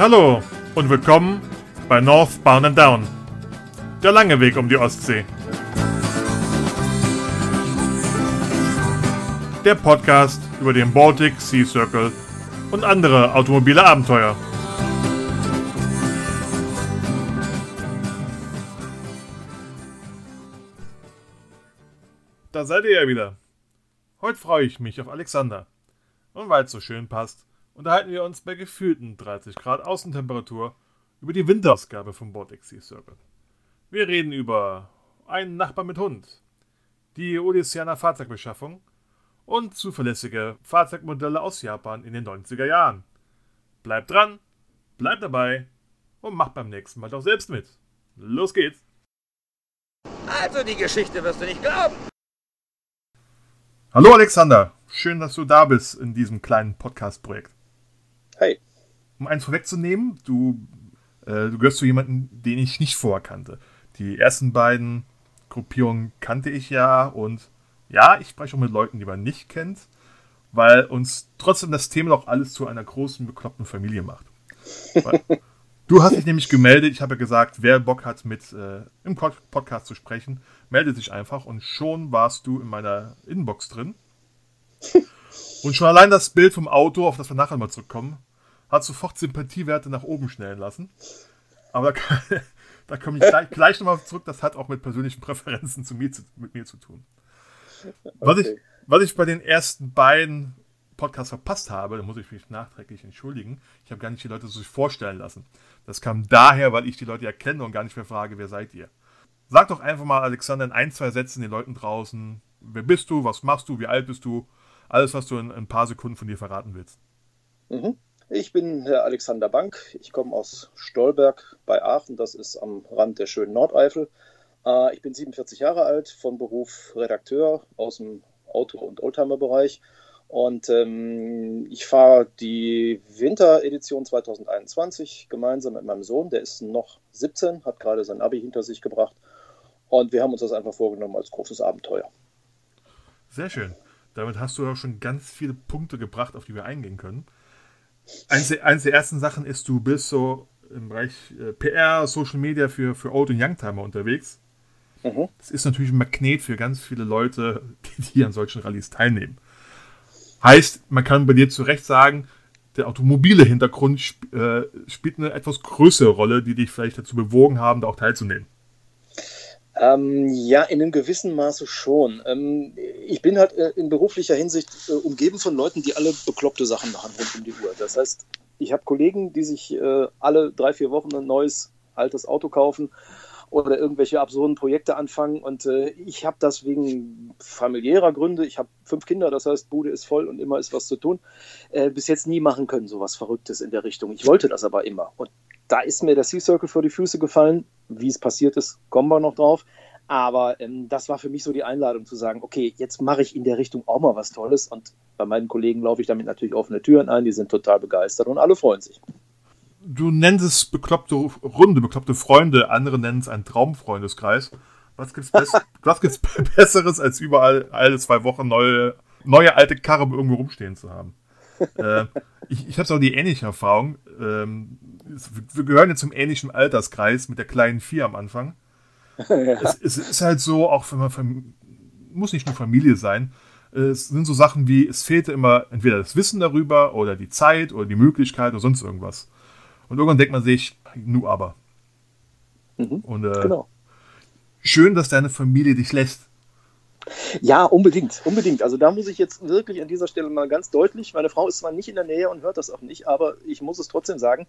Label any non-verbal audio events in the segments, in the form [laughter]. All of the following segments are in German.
Hallo und willkommen bei Northbound and Down. Der lange Weg um die Ostsee. Der Podcast über den Baltic Sea Circle und andere automobile Abenteuer. Da seid ihr ja wieder. Heute freue ich mich auf Alexander. Und weil es so schön passt, unterhalten wir uns bei gefühlten 30 Grad Außentemperatur über die Winterausgabe vom Baltic Sea Circle. Wir reden über einen Nachbar mit Hund, die Odysseianer Fahrzeugbeschaffung und zuverlässige Fahrzeugmodelle aus Japan in den 90er Jahren. Bleibt dran, bleibt dabei und macht beim nächsten Mal doch selbst mit. Los geht's! Also die Geschichte wirst du nicht glauben. Hallo Alexander, schön, dass du da bist in diesem kleinen Podcast-Projekt. Hey. Um eins vorwegzunehmen, du, äh, du gehörst zu jemandem, den ich nicht vorher kannte. Die ersten beiden Gruppierungen kannte ich ja und ja, ich spreche auch mit Leuten, die man nicht kennt, weil uns trotzdem das Thema doch alles zu einer großen, bekloppten Familie macht. [laughs] du hast dich nämlich gemeldet, ich habe ja gesagt, wer Bock hat, mit äh, im Podcast zu sprechen, melde sich einfach und schon warst du in meiner Inbox drin. [laughs] Und schon allein das Bild vom Auto, auf das wir nachher mal zurückkommen, hat sofort Sympathiewerte nach oben schnellen lassen. Aber da, [laughs] da komme ich gleich, gleich nochmal zurück, das hat auch mit persönlichen Präferenzen zu mir, zu, mit mir zu tun. Was, okay. ich, was ich bei den ersten beiden Podcasts verpasst habe, da muss ich mich nachträglich entschuldigen. Ich habe gar nicht die Leute sich vorstellen lassen. Das kam daher, weil ich die Leute erkenne und gar nicht mehr frage, wer seid ihr. Sag doch einfach mal, Alexander, in ein, zwei Sätzen den Leuten draußen, wer bist du, was machst du, wie alt bist du, alles, was du in, in ein paar Sekunden von dir verraten willst. Mhm. Ich bin Herr Alexander Bank, ich komme aus Stolberg bei Aachen, das ist am Rand der schönen Nordeifel. Äh, ich bin 47 Jahre alt, von Beruf Redakteur aus dem Auto- und Oldtimer-Bereich. Und ähm, ich fahre die Winteredition 2021 gemeinsam mit meinem Sohn, der ist noch 17, hat gerade sein Abi hinter sich gebracht. Und wir haben uns das einfach vorgenommen als großes Abenteuer. Sehr schön. Damit hast du ja schon ganz viele Punkte gebracht, auf die wir eingehen können. Eins der, eins der ersten Sachen ist, du bist so im Bereich äh, PR, Social Media für, für Old- und Youngtimer unterwegs. Mhm. Das ist natürlich ein Magnet für ganz viele Leute, die, die an solchen Rallyes teilnehmen. Heißt, man kann bei dir zu Recht sagen, der automobile Hintergrund sp äh, spielt eine etwas größere Rolle, die dich vielleicht dazu bewogen haben, da auch teilzunehmen. Ähm, ja, in einem gewissen Maße schon. Ähm, ich bin halt äh, in beruflicher Hinsicht äh, umgeben von Leuten, die alle bekloppte Sachen machen rund um die Uhr. Das heißt, ich habe Kollegen, die sich äh, alle drei, vier Wochen ein neues, altes Auto kaufen oder irgendwelche absurden Projekte anfangen. Und äh, ich habe das wegen familiärer Gründe, ich habe fünf Kinder, das heißt, Bude ist voll und immer ist was zu tun, äh, bis jetzt nie machen können, so was Verrücktes in der Richtung. Ich wollte das aber immer. Und da ist mir der Sea Circle vor die Füße gefallen. Wie es passiert ist, kommen wir noch drauf. Aber ähm, das war für mich so die Einladung zu sagen, okay, jetzt mache ich in der Richtung auch mal was Tolles. Und bei meinen Kollegen laufe ich damit natürlich offene Türen ein. Die sind total begeistert und alle freuen sich. Du nennst es bekloppte Runde, bekloppte Freunde. Andere nennen es einen Traumfreundeskreis. Was gibt's, Bess [laughs] was gibt's [laughs] Besseres, als überall alle zwei Wochen neue, neue alte Karre irgendwo rumstehen zu haben? Äh, ich ich habe auch die ähnliche Erfahrung. Ähm, wir gehören ja zum ähnlichen Alterskreis mit der kleinen Vier am Anfang. [laughs] ja. es, es, ist halt so, auch wenn man muss nicht nur Familie sein. Es sind so Sachen wie, es fehlte immer entweder das Wissen darüber oder die Zeit oder die Möglichkeit oder sonst irgendwas. Und irgendwann denkt man sich, nu aber. Mhm, Und äh, genau. schön, dass deine Familie dich lässt. Ja, unbedingt, unbedingt. Also da muss ich jetzt wirklich an dieser Stelle mal ganz deutlich, meine Frau ist zwar nicht in der Nähe und hört das auch nicht, aber ich muss es trotzdem sagen,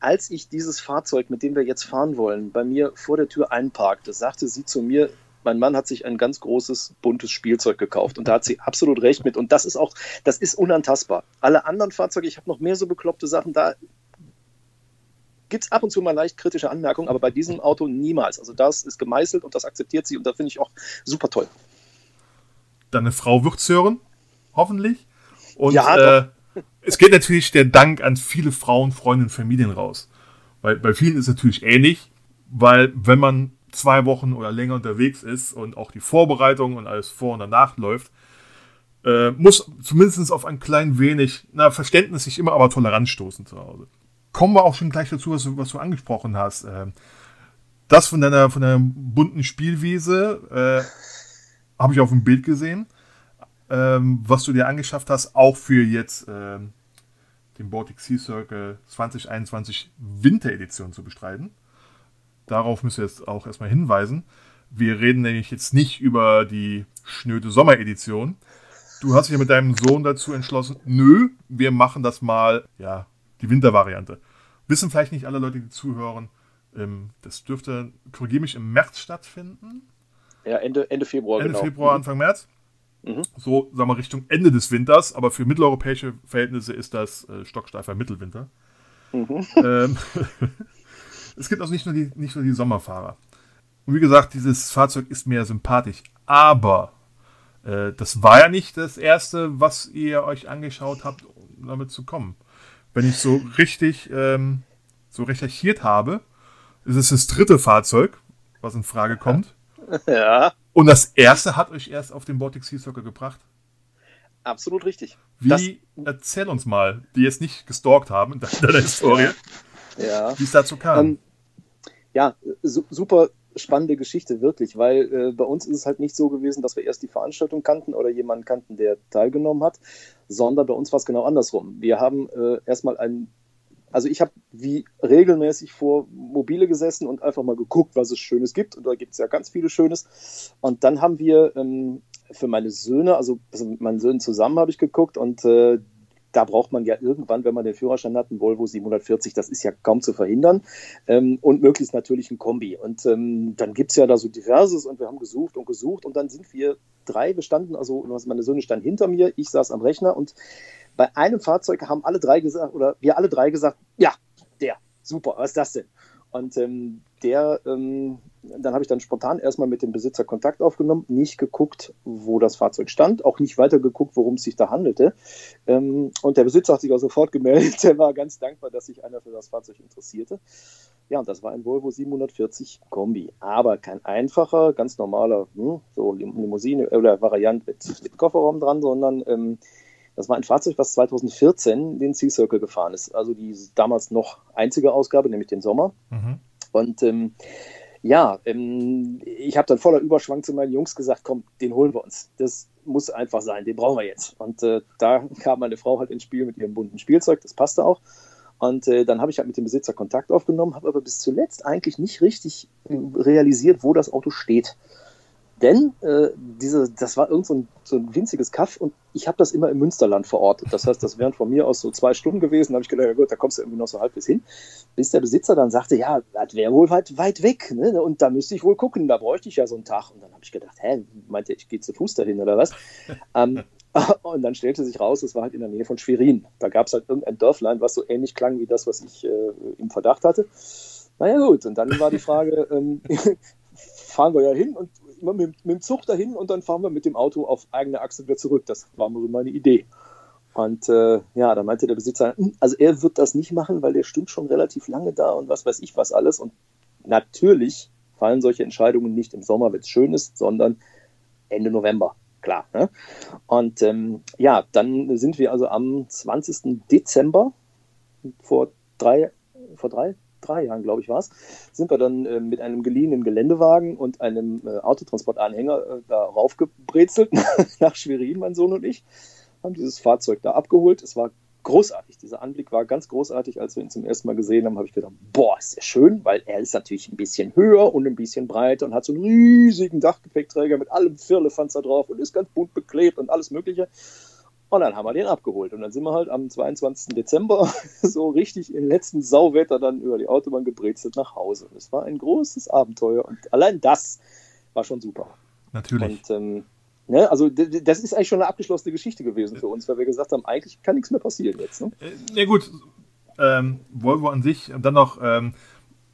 als ich dieses Fahrzeug, mit dem wir jetzt fahren wollen, bei mir vor der Tür einparkte, sagte sie zu mir, mein Mann hat sich ein ganz großes, buntes Spielzeug gekauft. Und da hat sie absolut recht mit. Und das ist auch, das ist unantastbar. Alle anderen Fahrzeuge, ich habe noch mehr so bekloppte Sachen, da gibt es ab und zu mal leicht kritische Anmerkungen, aber bei diesem Auto niemals. Also das ist gemeißelt und das akzeptiert sie und da finde ich auch super toll deine Frau wird's hören, hoffentlich. Und ja, äh, es geht natürlich der Dank an viele Frauen, Freunde und Familien raus. Weil bei vielen ist es natürlich ähnlich, weil wenn man zwei Wochen oder länger unterwegs ist und auch die Vorbereitung und alles vor und danach läuft, äh, muss zumindest auf ein klein wenig, na, Verständnis sich immer aber Toleranz stoßen zu Hause. kommen wir auch schon gleich dazu, was du, was du angesprochen hast. Ähm, das von deiner, von deiner bunten Spielwiese äh, habe ich auf dem Bild gesehen, ähm, was du dir angeschafft hast, auch für jetzt ähm, den Baltic Sea Circle 2021 Winteredition zu bestreiten. Darauf müssen wir jetzt auch erstmal hinweisen. Wir reden nämlich jetzt nicht über die schnöde Sommeredition. Du hast dich ja mit deinem Sohn dazu entschlossen, nö, wir machen das mal, ja, die Wintervariante. Wissen vielleicht nicht alle Leute, die zuhören. Ähm, das dürfte, korrigiere mich, im März stattfinden. Ja, Ende, Ende Februar. Ende genau. Februar, mhm. Anfang März. Mhm. So, sagen wir, Richtung Ende des Winters, aber für mitteleuropäische Verhältnisse ist das äh, stocksteifer Mittelwinter. Mhm. Ähm, [laughs] es gibt also nicht nur, die, nicht nur die Sommerfahrer. Und wie gesagt, dieses Fahrzeug ist mir sympathisch. Aber äh, das war ja nicht das erste, was ihr euch angeschaut habt, um damit zu kommen. Wenn ich so richtig ähm, so recherchiert habe, ist es das dritte Fahrzeug, was in Frage kommt. [laughs] Ja. Und das erste hat euch erst auf den Baltic Sea Soccer gebracht. Absolut richtig. Wie, das, erzähl uns mal, die jetzt nicht gestalkt haben [laughs] in deiner Historie, ja. wie es dazu kam. Ähm, ja, su super spannende Geschichte, wirklich, weil äh, bei uns ist es halt nicht so gewesen, dass wir erst die Veranstaltung kannten oder jemanden kannten, der teilgenommen hat, sondern bei uns war es genau andersrum. Wir haben äh, erstmal ein also ich habe wie regelmäßig vor Mobile gesessen und einfach mal geguckt, was es Schönes gibt. Und da gibt es ja ganz vieles Schönes. Und dann haben wir ähm, für meine Söhne, also, also mit meinen Söhnen zusammen habe ich geguckt und äh, da braucht man ja irgendwann, wenn man den Führerschein hat, einen Volvo 740, das ist ja kaum zu verhindern. Ähm, und möglichst natürlich ein Kombi. Und ähm, dann gibt es ja da so diverses und wir haben gesucht und gesucht und dann sind wir drei, wir standen, also meine Söhne standen hinter mir, ich saß am Rechner und bei einem Fahrzeug haben alle drei gesagt, oder wir alle drei gesagt, ja, der, super, was ist das denn? Und ähm, der, ähm, dann habe ich dann spontan erstmal mit dem Besitzer Kontakt aufgenommen, nicht geguckt, wo das Fahrzeug stand, auch nicht weiter geguckt, worum es sich da handelte. Ähm, und der Besitzer hat sich auch sofort gemeldet, [laughs] der war ganz dankbar, dass sich einer für das Fahrzeug interessierte. Ja, und das war ein Volvo 740 Kombi, aber kein einfacher, ganz normaler, hm, so Limousine oder Variant mit, mit Kofferraum dran, sondern ähm, das war ein Fahrzeug, was 2014 den Sea Circle gefahren ist. Also die damals noch einzige Ausgabe, nämlich den Sommer. Mhm. Und ähm, ja, ähm, ich habe dann voller Überschwang zu meinen Jungs gesagt, komm, den holen wir uns. Das muss einfach sein, den brauchen wir jetzt. Und äh, da [laughs] kam meine Frau halt ins Spiel mit ihrem bunten Spielzeug, das passte auch. Und äh, dann habe ich halt mit dem Besitzer Kontakt aufgenommen, habe aber bis zuletzt eigentlich nicht richtig äh, realisiert, wo das Auto steht. Denn äh, diese, das war irgend so ein, so ein winziges Kaff und ich habe das immer im Münsterland verortet. Das heißt, das wären von mir aus so zwei Stunden gewesen. Da habe ich gedacht, ja gut, da kommst du irgendwie noch so halbwegs hin. Bis der Besitzer dann sagte, ja, das wäre wohl weit, weit weg. Ne? Und da müsste ich wohl gucken, da bräuchte ich ja so einen Tag. Und dann habe ich gedacht, hä, meinte ich, gehe zu Fuß dahin oder was? [laughs] ähm, [laughs] und dann stellte sich raus, es war halt in der Nähe von Schwerin. Da gab es halt irgendein Dörflein, was so ähnlich klang wie das, was ich äh, im Verdacht hatte. Naja gut, und dann war die Frage, ähm, [laughs] fahren wir ja hin und mit, mit dem Zug dahin und dann fahren wir mit dem Auto auf eigene Achse wieder zurück. Das war so meine Idee. Und äh, ja, da meinte der Besitzer, hm, also er wird das nicht machen, weil der stimmt schon relativ lange da und was weiß ich was alles. Und natürlich fallen solche Entscheidungen nicht im Sommer, wenn es schön ist, sondern Ende November. Klar. Ne? Und ähm, ja, dann sind wir also am 20. Dezember vor drei, vor drei, drei Jahren, glaube ich, war es, sind wir dann äh, mit einem geliehenen Geländewagen und einem äh, Autotransportanhänger äh, da raufgebrezelt [laughs] nach Schwerin, mein Sohn und ich, haben dieses Fahrzeug da abgeholt. Es war großartig. Dieser Anblick war ganz großartig, als wir ihn zum ersten Mal gesehen haben, habe ich gedacht, boah, ist der schön, weil er ist natürlich ein bisschen höher und ein bisschen breiter und hat so einen riesigen Dachgepäckträger mit allem Firlefanz da drauf und ist ganz bunt beklebt und alles Mögliche. Und dann haben wir den abgeholt. Und dann sind wir halt am 22. Dezember [laughs] so richtig im letzten Sauwetter dann über die Autobahn gebrezelt nach Hause. Und es war ein großes Abenteuer. Und allein das war schon super. Natürlich. Und ähm, ne, also das ist eigentlich schon eine abgeschlossene Geschichte gewesen für uns, weil wir gesagt haben, eigentlich kann nichts mehr passieren jetzt. Ne? Ja äh, gut, ähm, Volvo an sich und dann noch, ähm,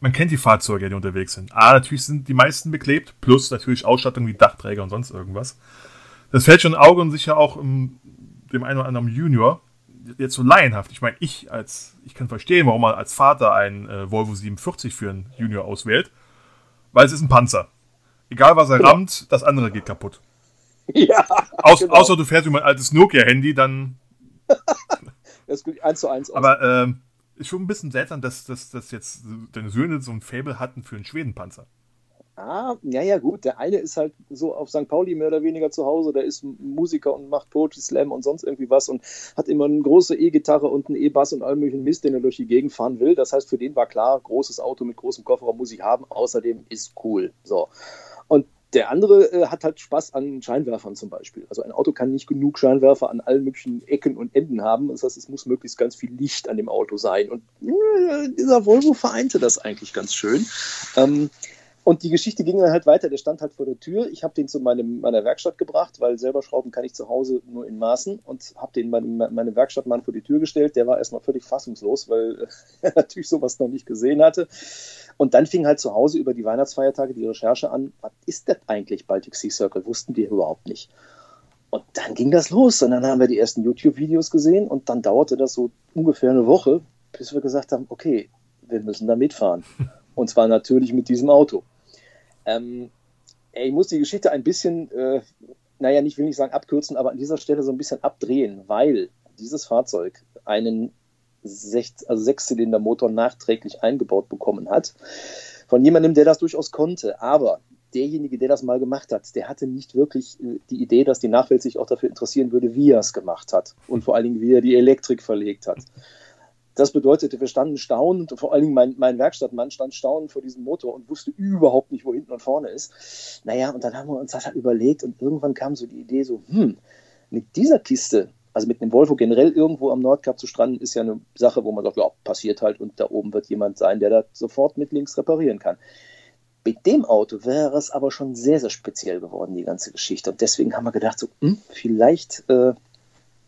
man kennt die Fahrzeuge, die unterwegs sind. Ah, natürlich sind die meisten beklebt, plus natürlich Ausstattung wie Dachträger und sonst irgendwas. Das fällt schon Auge und sicher auch im dem einen oder anderen Junior, jetzt so laienhaft. Ich meine, ich als, ich kann verstehen, warum man als Vater einen äh, Volvo 47 für einen Junior auswählt, weil es ist ein Panzer. Egal was er genau. rammt, das andere geht kaputt. [laughs] Ja. Aus, genau. Außer du fährst wie mein altes Nokia-Handy, dann. [laughs] das ist eins zu eins. Aber ähm, ist schon ein bisschen seltsam, dass, dass, dass jetzt deine Söhne so ein Fable hatten für einen Schwedenpanzer. Ah, ja, ja, gut. Der eine ist halt so auf St. Pauli mehr oder weniger zu Hause. Der ist Musiker und macht Poetry Slam und sonst irgendwie was und hat immer eine große E-Gitarre und einen E-Bass und all möglichen Mist, den er durch die Gegend fahren will. Das heißt, für den war klar, großes Auto mit großem Kofferraum muss ich haben. Außerdem ist cool. So. Und der andere äh, hat halt Spaß an Scheinwerfern zum Beispiel. Also ein Auto kann nicht genug Scheinwerfer an allen möglichen Ecken und Enden haben. Das heißt, es muss möglichst ganz viel Licht an dem Auto sein. Und äh, dieser Volvo vereinte das eigentlich ganz schön. Ähm, und die Geschichte ging dann halt weiter. Der stand halt vor der Tür. Ich habe den zu meinem, meiner Werkstatt gebracht, weil selber schrauben kann ich zu Hause nur in Maßen und habe den meinem, meinem Werkstattmann vor die Tür gestellt. Der war erstmal völlig fassungslos, weil [laughs] er natürlich sowas noch nicht gesehen hatte. Und dann fing halt zu Hause über die Weihnachtsfeiertage die Recherche an. Was ist das eigentlich, Baltic Sea Circle? Wussten wir überhaupt nicht. Und dann ging das los. Und dann haben wir die ersten YouTube-Videos gesehen. Und dann dauerte das so ungefähr eine Woche, bis wir gesagt haben, okay, wir müssen da mitfahren. [laughs] Und zwar natürlich mit diesem Auto. Ähm, ich muss die Geschichte ein bisschen, äh, naja, nicht will ich sagen abkürzen, aber an dieser Stelle so ein bisschen abdrehen, weil dieses Fahrzeug einen Sech, also Sechszylindermotor nachträglich eingebaut bekommen hat. Von jemandem, der das durchaus konnte. Aber derjenige, der das mal gemacht hat, der hatte nicht wirklich äh, die Idee, dass die Nachwelt sich auch dafür interessieren würde, wie er es gemacht hat. Und vor allen Dingen, wie er die Elektrik verlegt hat. Das bedeutete, wir standen staunend, vor allen Dingen mein, mein Werkstattmann stand staunend vor diesem Motor und wusste überhaupt nicht, wo hinten und vorne ist. Naja, und dann haben wir uns das halt überlegt und irgendwann kam so die Idee so, hm, mit dieser Kiste, also mit einem Volvo generell irgendwo am Nordkap zu stranden, ist ja eine Sache, wo man sagt, ja, passiert halt und da oben wird jemand sein, der das sofort mit links reparieren kann. Mit dem Auto wäre es aber schon sehr, sehr speziell geworden, die ganze Geschichte. Und deswegen haben wir gedacht, so, hm, vielleicht äh,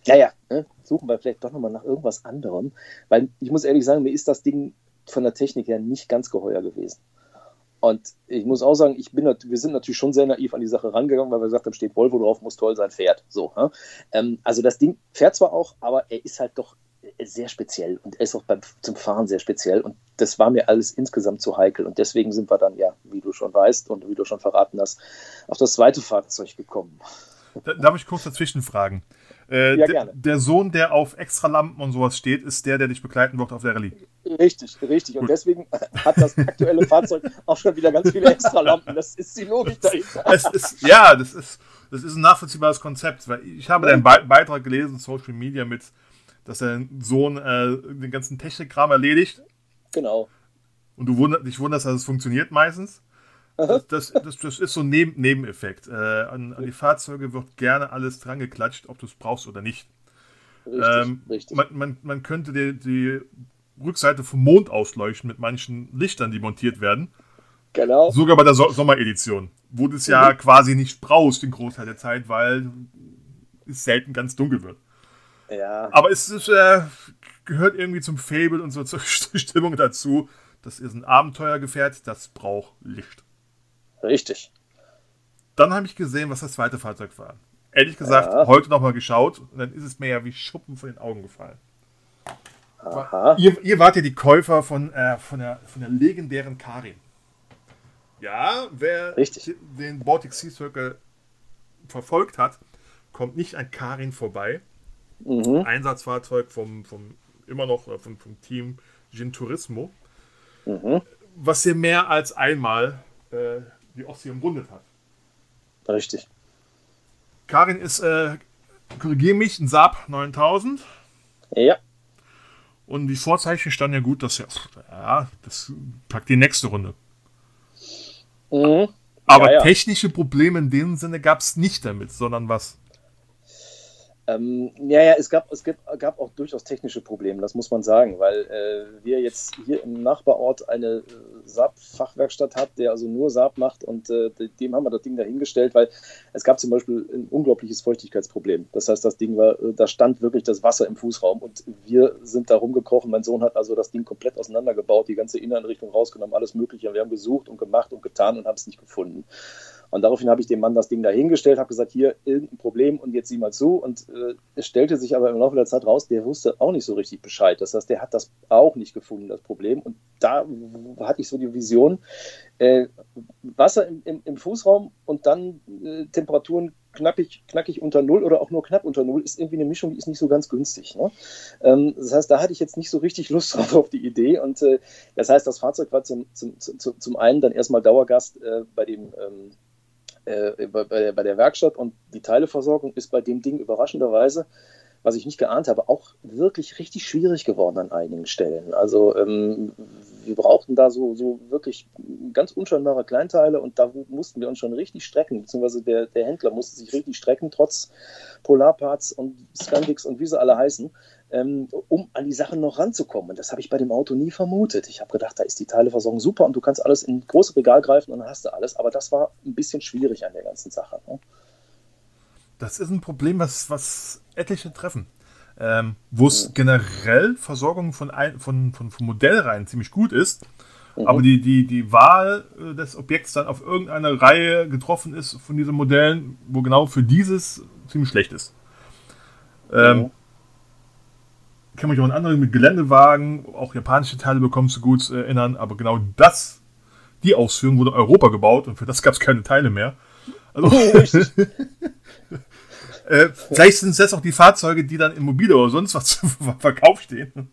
ja, ja, ne? suchen wir vielleicht doch nochmal nach irgendwas anderem. Weil ich muss ehrlich sagen, mir ist das Ding von der Technik her nicht ganz geheuer gewesen. Und ich muss auch sagen, ich bin, wir sind natürlich schon sehr naiv an die Sache rangegangen, weil wir gesagt haben, steht Volvo drauf, muss toll sein, fährt. So, ne? ähm, also das Ding fährt zwar auch, aber er ist halt doch sehr speziell und er ist auch beim, zum Fahren sehr speziell. Und das war mir alles insgesamt zu heikel. Und deswegen sind wir dann, ja, wie du schon weißt und wie du schon verraten hast, auf das zweite Fahrzeug gekommen. Darf ich kurz dazwischen fragen? Äh, ja, gerne. Der Sohn, der auf Extralampen und sowas steht, ist der, der dich begleiten wird auf der Rallye. Richtig, richtig. Und Gut. deswegen [laughs] hat das aktuelle Fahrzeug auch schon wieder ganz viele Extralampen. Das ist die Logik dahinter. Ist, ja, das ist, das ist ein nachvollziehbares Konzept. Weil ich habe deinen Be Beitrag gelesen, Social Media, mit, dass dein Sohn äh, den ganzen Technikkram erledigt. Genau. Und du wundert, dich wunderst, dass es funktioniert meistens. Das, [laughs] das, das, das, ist so ein Neben Nebeneffekt. Äh, an, an, die Fahrzeuge wird gerne alles dran geklatscht, ob du es brauchst oder nicht. Richtig, ähm, richtig. Man, man, man, könnte die, die, Rückseite vom Mond ausleuchten mit manchen Lichtern, die montiert werden. Genau. Sogar bei der so Sommeredition, wo du es mhm. ja quasi nicht brauchst den Großteil der Zeit, weil es selten ganz dunkel wird. Ja. Aber es ist, äh, gehört irgendwie zum Fable und so zur [laughs] Stimmung dazu. Das ist ein Abenteuergefährt, das braucht Licht. Richtig. Dann habe ich gesehen, was das zweite Fahrzeug war. Ehrlich gesagt, ja. heute nochmal geschaut und dann ist es mir ja wie Schuppen von den Augen gefallen. Aha. Ihr, ihr wart ja die Käufer von, äh, von, der, von der legendären Karin. Ja, wer Richtig. den Baltic Sea Circle verfolgt hat, kommt nicht an Karin vorbei. Mhm. Einsatzfahrzeug vom, vom immer noch äh, vom, vom Team Gin Turismo. Mhm. Was hier mehr als einmal äh, die Ostsee umrundet hat. Richtig. Karin ist, äh, korrigiere mich, ein Saab 9000. Ja. Und die Vorzeichen standen ja gut, dass ja, ja das packt die nächste Runde. Mhm. Aber ja, ja. technische Probleme in dem Sinne gab es nicht damit, sondern was? Ähm, ja, ja, es gab, es gab, gab auch durchaus technische Probleme, das muss man sagen, weil äh, wir jetzt hier im Nachbarort eine äh, Saab-Fachwerkstatt haben, der also nur Saab macht und äh, dem haben wir das Ding dahingestellt, weil es gab zum Beispiel ein unglaubliches Feuchtigkeitsproblem. Das heißt, das Ding war, äh, da stand wirklich das Wasser im Fußraum und wir sind da rumgekrochen. Mein Sohn hat also das Ding komplett auseinandergebaut, die ganze Inneneinrichtung rausgenommen, alles Mögliche. Wir haben gesucht und gemacht und getan und haben es nicht gefunden. Und daraufhin habe ich dem Mann das Ding dahingestellt, habe gesagt, hier irgendein Problem und jetzt sieh mal zu. Und äh, es stellte sich aber im Laufe der Zeit raus, der wusste auch nicht so richtig Bescheid. Das heißt, der hat das auch nicht gefunden, das Problem. Und da hatte ich so die Vision, äh, Wasser im, im, im, Fußraum und dann äh, Temperaturen knackig, knackig unter Null oder auch nur knapp unter Null ist irgendwie eine Mischung, die ist nicht so ganz günstig. Ne? Ähm, das heißt, da hatte ich jetzt nicht so richtig Lust [laughs] drauf auf die Idee. Und äh, das heißt, das Fahrzeug war zum, zum, zum, zum einen dann erstmal Dauergast äh, bei dem ähm, äh, bei, bei, der Werkstatt und die Teileversorgung ist bei dem Ding überraschenderweise was ich nicht geahnt habe, auch wirklich richtig schwierig geworden an einigen Stellen. Also ähm, wir brauchten da so, so wirklich ganz unscheinbare Kleinteile und da mussten wir uns schon richtig strecken, beziehungsweise der, der Händler musste sich richtig strecken, trotz Polarparts und Scandix und wie sie alle heißen, ähm, um an die Sachen noch ranzukommen. Und das habe ich bei dem Auto nie vermutet. Ich habe gedacht, da ist die Teileversorgung super und du kannst alles in große Regal greifen und dann hast du alles. Aber das war ein bisschen schwierig an der ganzen Sache. Ne? Das ist ein Problem, was, was etliche treffen. Ähm, wo es mhm. generell Versorgung von, ein, von, von, von Modellreihen ziemlich gut ist, mhm. aber die, die, die Wahl äh, des Objekts dann auf irgendeine Reihe getroffen ist von diesen Modellen, wo genau für dieses ziemlich schlecht ist. Ähm, mhm. Kann mich auch an andere mit Geländewagen, auch japanische Teile bekommen zu gut äh, erinnern, aber genau das, die Ausführung wurde in Europa gebaut und für das gab es keine Teile mehr. Also, oh, [laughs] Äh, vielleicht sind es jetzt auch die Fahrzeuge, die dann im Mobile oder sonst was [laughs] zum Verkauf stehen.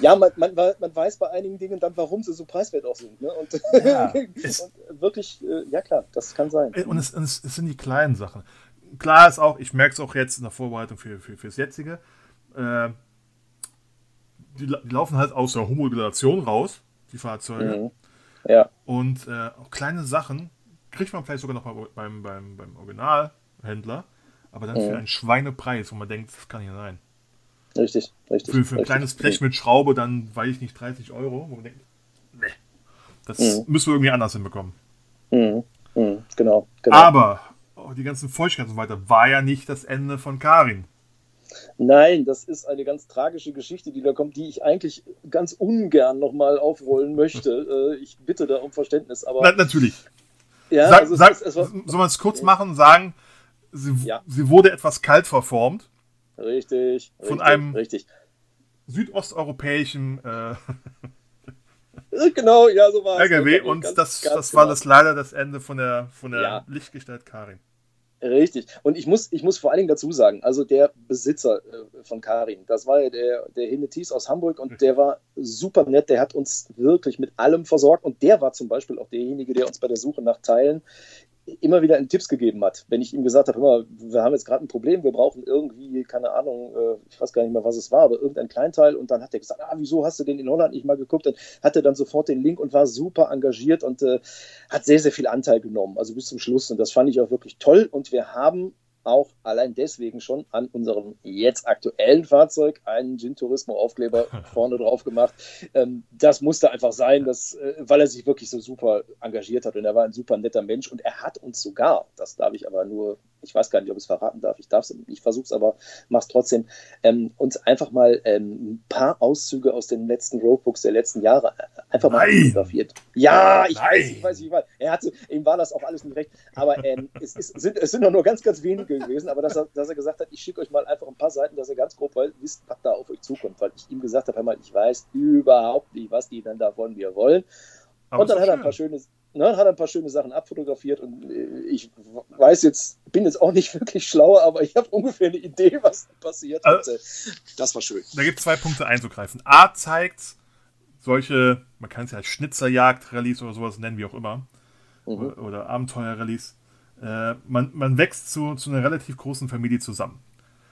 Ja, man, man, man, weiß bei einigen Dingen dann, warum sie so preiswert auch sind. Ne? Und, ja, [laughs] und wirklich, äh, ja klar, das kann sein. Und es, es, es, sind die kleinen Sachen. Klar ist auch, ich merke es auch jetzt in der Vorbereitung für, für, fürs jetzige, äh, die, die, laufen halt aus der Homologation raus, die Fahrzeuge. Mhm. Ja. Und äh, auch kleine Sachen kriegt man vielleicht sogar noch beim, beim, beim Originalhändler aber dann mhm. für einen Schweinepreis, wo man denkt, das kann nicht sein. Richtig, richtig. Für, für ein richtig, kleines Blech mit Schraube dann, weiß ich nicht, 30 Euro, wo man denkt, nee, das mhm. müssen wir irgendwie anders hinbekommen. Mhm. mhm. Genau, genau. Aber oh, die ganzen Feuchtigkeiten und so weiter war ja nicht das Ende von Karin. Nein, das ist eine ganz tragische Geschichte, die da kommt, die ich eigentlich ganz ungern nochmal aufrollen möchte. Äh, ich bitte da um Verständnis. Aber Na, natürlich. Ja, sag, also sag, es, es war, soll man es kurz machen, sagen, Sie, ja. sie wurde etwas kalt verformt. Richtig. Von richtig, einem richtig. südosteuropäischen äh, genau, ja, so war es. LKW und ganz, das, ganz das genau. war das leider das Ende von der, von der ja. Lichtgestalt Karin. Richtig. Und ich muss, ich muss vor allen Dingen dazu sagen, also der Besitzer äh, von Karin, das war ja der, der Hinetis aus Hamburg und der war super nett, der hat uns wirklich mit allem versorgt und der war zum Beispiel auch derjenige, der uns bei der Suche nach Teilen immer wieder in Tipps gegeben hat. Wenn ich ihm gesagt habe, immer, wir haben jetzt gerade ein Problem, wir brauchen irgendwie, keine Ahnung, äh, ich weiß gar nicht mehr, was es war, aber irgendein Kleinteil und dann hat er gesagt, ah, wieso hast du den in Holland nicht mal geguckt? Dann hat er dann sofort den Link und war super engagiert und äh, hat sehr, sehr viel Anteil genommen, also bis zum Schluss und das fand ich auch wirklich toll und wir haben auch allein deswegen schon an unserem jetzt aktuellen Fahrzeug einen Gin Turismo Aufkleber [laughs] vorne drauf gemacht. Ähm, das musste einfach sein, dass, äh, weil er sich wirklich so super engagiert hat und er war ein super netter Mensch und er hat uns sogar, das darf ich aber nur ich weiß gar nicht, ob ich es verraten darf, ich darf es, ich versuche es aber, mach's trotzdem, ähm, uns einfach mal ähm, ein paar Auszüge aus den letzten Roadbooks der letzten Jahre äh, einfach mal fotografiert. Ja, ich Nein. weiß, ich weiß, ich weiß. Er hatte, ihm war das auch alles nicht recht, aber ähm, es, ist, sind, es sind doch nur ganz, ganz wenige gewesen, aber dass er, dass er gesagt hat, ich schicke euch mal einfach ein paar Seiten, dass er ganz grob wisst, was da auf euch zukommt, weil ich ihm gesagt habe, ich weiß überhaupt nicht, was die dann da von mir wollen. Aber und dann hat er ein paar schöne, ne, hat ein paar schöne Sachen abfotografiert und äh, ich weiß jetzt, bin jetzt auch nicht [laughs] wirklich schlauer, aber ich habe ungefähr eine Idee, was passiert. Also, und, äh, das war schön. Da gibt es zwei Punkte einzugreifen. A zeigt solche, man kann es ja als Schnitzerjagd-Rallyes oder sowas nennen, wie auch immer, mhm. oder Abenteuer-Rallyes. Äh, man, man wächst zu, zu einer relativ großen Familie zusammen.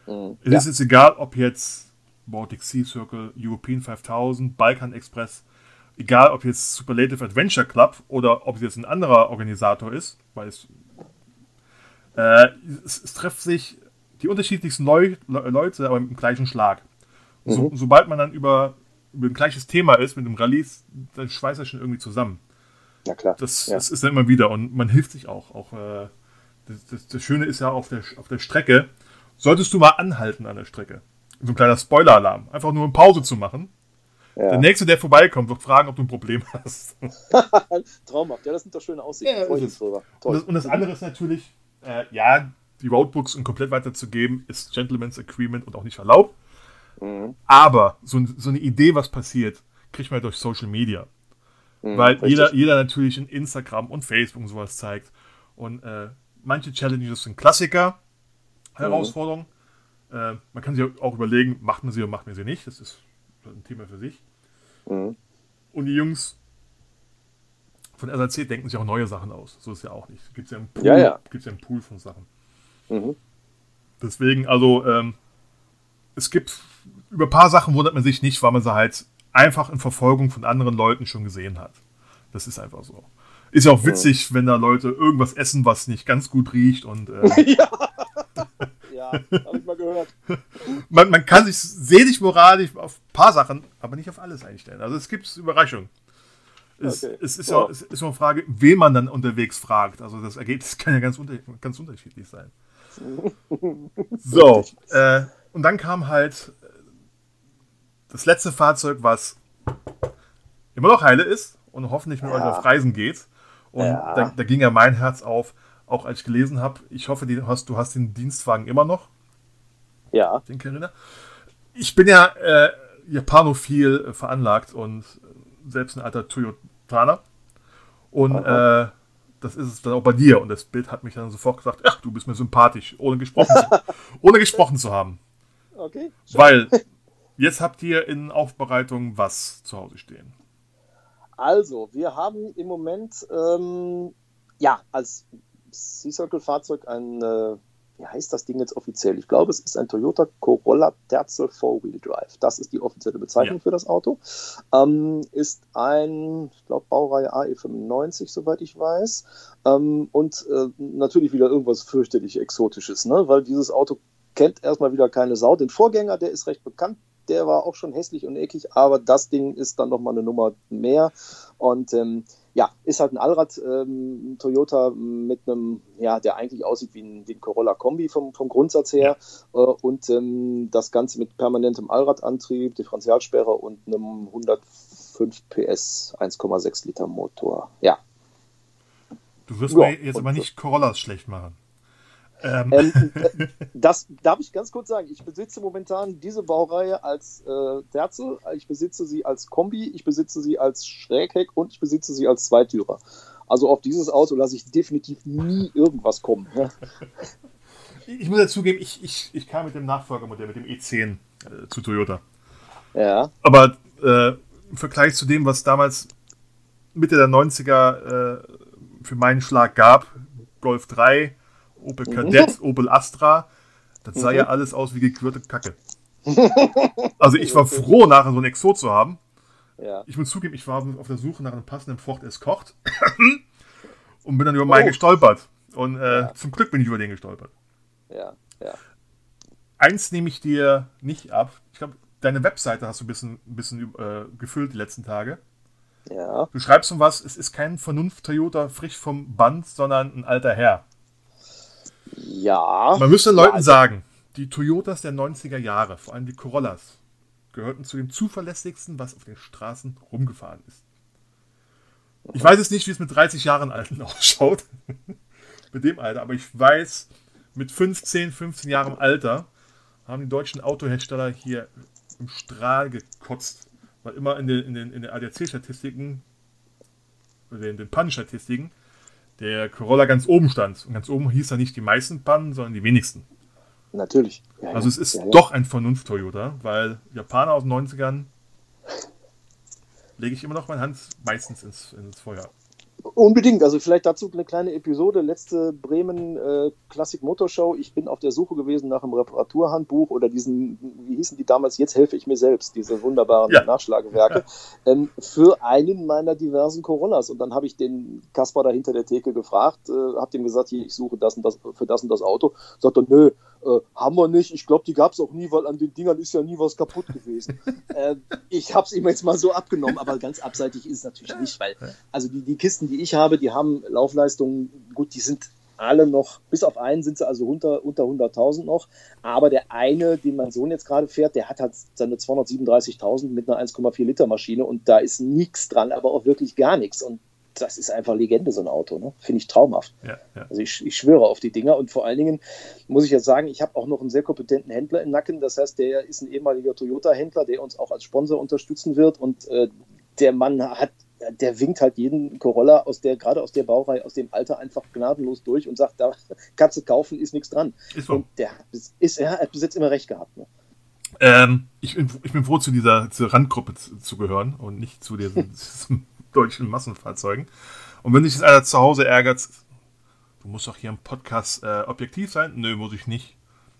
Mhm. Es ja. ist jetzt egal, ob jetzt Baltic Sea Circle, European 5000, Balkan Express, egal ob jetzt Superlative Adventure Club oder ob es jetzt ein anderer Organisator ist, weil es, äh, es, es treffen sich die unterschiedlichsten Leu Leute, aber im gleichen Schlag. So, mhm. sobald man dann über, über ein gleiches Thema ist mit dem Rallyes, dann schweißt er schon irgendwie zusammen. Ja, klar. Das, ja. das ist dann immer wieder und man hilft sich auch. auch äh, das, das, das, Schöne ist ja auf der, auf der Strecke, solltest du mal anhalten an der Strecke. So ein kleiner Spoiler-Alarm. Einfach nur eine Pause zu machen ja. Der nächste, der vorbeikommt, wird fragen, ob du ein Problem hast. [laughs] Traumhaft, ja, das sind doch schöne Aussichten. Ja, und, das, und, das, andere ist natürlich, äh, ja, die Roadbooks um komplett weiterzugeben, ist Gentleman's Agreement und auch nicht erlaubt. Mhm. Aber so, so, eine Idee, was passiert, kriegt man durch Social Media. Mhm, Weil jeder, jeder natürlich in Instagram und Facebook und sowas zeigt. Und äh, manche Challenges sind Klassiker, Herausforderungen. Mhm. Äh, man kann sich auch überlegen, macht man sie oder macht man sie nicht. Das ist ein Thema für sich. Mhm. Und die Jungs von SAC denken sich auch neue Sachen aus. So ist ja auch nicht. Gibt es ja, einen Pool, ja, ja. Gibt's ja einen Pool von Sachen. Mhm. Deswegen, also, ähm, es gibt über ein paar Sachen wundert man sich nicht, weil man sie halt einfach in Verfolgung von anderen Leuten schon gesehen hat. Das ist einfach so. Ist ja auch witzig, ja. wenn da Leute irgendwas essen, was nicht ganz gut riecht und. [laughs] Äh, ja. Ja, hab ich mal gehört. [laughs] Man, man kann sich selig moralisch auf ein paar Sachen, aber nicht auf alles einstellen. Also es gibt Überraschungen. Es, okay. es, ist ja, es ist eine Frage, wen man dann unterwegs fragt. Also das Ergebnis [laughs] kann ja ganz, unter, ganz unterschiedlich sein. [laughs] so, äh, und dann kam halt äh, das letzte Fahrzeug, was immer noch heile ist und hoffentlich mit ja. euch auf Reisen geht. Und ja. da, da, ging ja mein Herz auf, auch als ich gelesen habe. Ich hoffe, du hast, du hast den Dienstwagen immer noch. Ja. Den Carina. Ich bin ja äh, japanophil veranlagt und selbst ein alter Toyotaner. Und äh, das ist es dann auch bei dir. Und das Bild hat mich dann sofort gesagt, ach, du bist mir sympathisch, ohne gesprochen, zu, [laughs] ohne gesprochen zu haben. Okay. Schön. Weil jetzt habt ihr in Aufbereitung was zu Hause stehen. Also, wir haben im Moment ähm, ja als Sea Circle Fahrzeug ein äh, wie heißt das Ding jetzt offiziell? Ich glaube, es ist ein Toyota Corolla Terzel Four-Wheel Drive. Das ist die offizielle Bezeichnung ja. für das Auto. Ähm, ist ein, ich glaube, Baureihe AE95, soweit ich weiß. Ähm, und äh, natürlich wieder irgendwas fürchterlich Exotisches, ne? weil dieses Auto kennt erstmal wieder keine Sau. Den Vorgänger, der ist recht bekannt, der war auch schon hässlich und eckig, aber das Ding ist dann nochmal eine Nummer mehr. Und ähm, ja, ist halt ein Allrad ähm, Toyota mit einem, ja, der eigentlich aussieht wie ein, wie ein Corolla Kombi vom, vom Grundsatz her. Äh, und ähm, das Ganze mit permanentem Allradantrieb, Differentialsperre und einem 105 PS 1,6 Liter Motor. Ja. Du wirst ja, mir jetzt aber nicht Corollas schlecht machen. Ähm. Ähm, [laughs] das darf ich ganz kurz sagen. Ich besitze momentan diese Baureihe als äh, Terzel, ich besitze sie als Kombi, ich besitze sie als Schrägheck und ich besitze sie als Zweitürer. Also auf dieses Auto lasse ich definitiv nie irgendwas kommen. Ne? Ich muss dazugeben, ich, ich, ich kam mit dem Nachfolgermodell, mit dem E10 äh, zu Toyota. Ja. Aber äh, im Vergleich zu dem, was damals Mitte der 90er äh, für meinen Schlag gab, Golf 3, Opel mhm. Kadett, Opel Astra. Das sah mhm. ja alles aus wie gequirlte Kacke. [laughs] Also ich war froh, nachher so ein Exot zu haben. Ja. Ich muss zugeben, ich war auf der Suche nach einem passenden Ford Escort [clears throat] und bin dann über meinen oh. gestolpert. Und äh, ja. zum Glück bin ich über den gestolpert. Ja, ja. Eins nehme ich dir nicht ab. Ich glaube, deine Webseite hast du ein bisschen, ein bisschen äh, gefüllt die letzten Tage. Ja. Du schreibst um was, es ist kein Vernunft-Toyota frisch vom Band, sondern ein alter Herr. Ja. Man müsste den Leuten ja, also sagen, die Toyotas der 90er Jahre, vor allem die Corollas, gehörten zu den zuverlässigsten, was auf den Straßen rumgefahren ist. Ich weiß jetzt nicht, wie es mit 30 Jahren Alten [laughs] ausschaut. mit dem Alter, aber ich weiß, mit 15, 15 Jahren Alter haben die deutschen Autohersteller hier im Strahl gekotzt. Weil immer in den, in den, in den ADAC-Statistiken, oder in den Pannenstatistiken, der Corolla ganz oben stand. Und ganz oben hieß er nicht die meisten Pannen, sondern die wenigsten. Natürlich. Ja, also es ist ja, ja. doch ein Vernunft-Toyota, weil Japaner aus den 90ern lege ich immer noch meine Hand meistens ins, ins Feuer. Unbedingt, also vielleicht dazu eine kleine Episode. Letzte Bremen äh, Classic Motorshow. Ich bin auf der Suche gewesen nach einem Reparaturhandbuch oder diesen, wie hießen die damals, jetzt helfe ich mir selbst, diese wunderbaren ja. Nachschlagewerke, [laughs] ähm, für einen meiner diversen Corollas. Und dann habe ich den Kaspar da hinter der Theke gefragt, äh, habe dem gesagt, hier, ich suche das und das für das und das Auto. Sagt er, nö, äh, haben wir nicht. Ich glaube, die gab es auch nie, weil an den Dingern ist ja nie was kaputt gewesen. [laughs] äh, ich habe es ihm jetzt mal so abgenommen, aber ganz abseitig ist es natürlich nicht, weil also die, die Kisten, die ich habe, die haben Laufleistungen, gut, die sind alle noch, bis auf einen sind sie also unter, unter 100.000 noch, aber der eine, den mein Sohn jetzt gerade fährt, der hat halt seine 237.000 mit einer 1,4 Liter Maschine und da ist nichts dran, aber auch wirklich gar nichts und das ist einfach Legende, so ein Auto. Ne? Finde ich traumhaft. Ja, ja. Also ich, ich schwöre auf die Dinger. Und vor allen Dingen muss ich jetzt sagen, ich habe auch noch einen sehr kompetenten Händler im Nacken. Das heißt, der ist ein ehemaliger Toyota-Händler, der uns auch als Sponsor unterstützen wird. Und äh, der Mann hat der winkt halt jeden Corolla aus der, gerade aus der Baureihe, aus dem Alter einfach gnadenlos durch und sagt, da [laughs] Katze kaufen ist nichts dran. Ist so. Und der hat bis, ist, er hat bis jetzt immer recht gehabt. Ne? Ähm, ich, bin, ich bin froh, zu dieser, zur Randgruppe zu, zu gehören und nicht zu diesen, [laughs] deutschen Massenfahrzeugen. Und wenn sich jetzt einer zu Hause ärgert, du musst doch hier im Podcast äh, objektiv sein. Nö, muss ich nicht.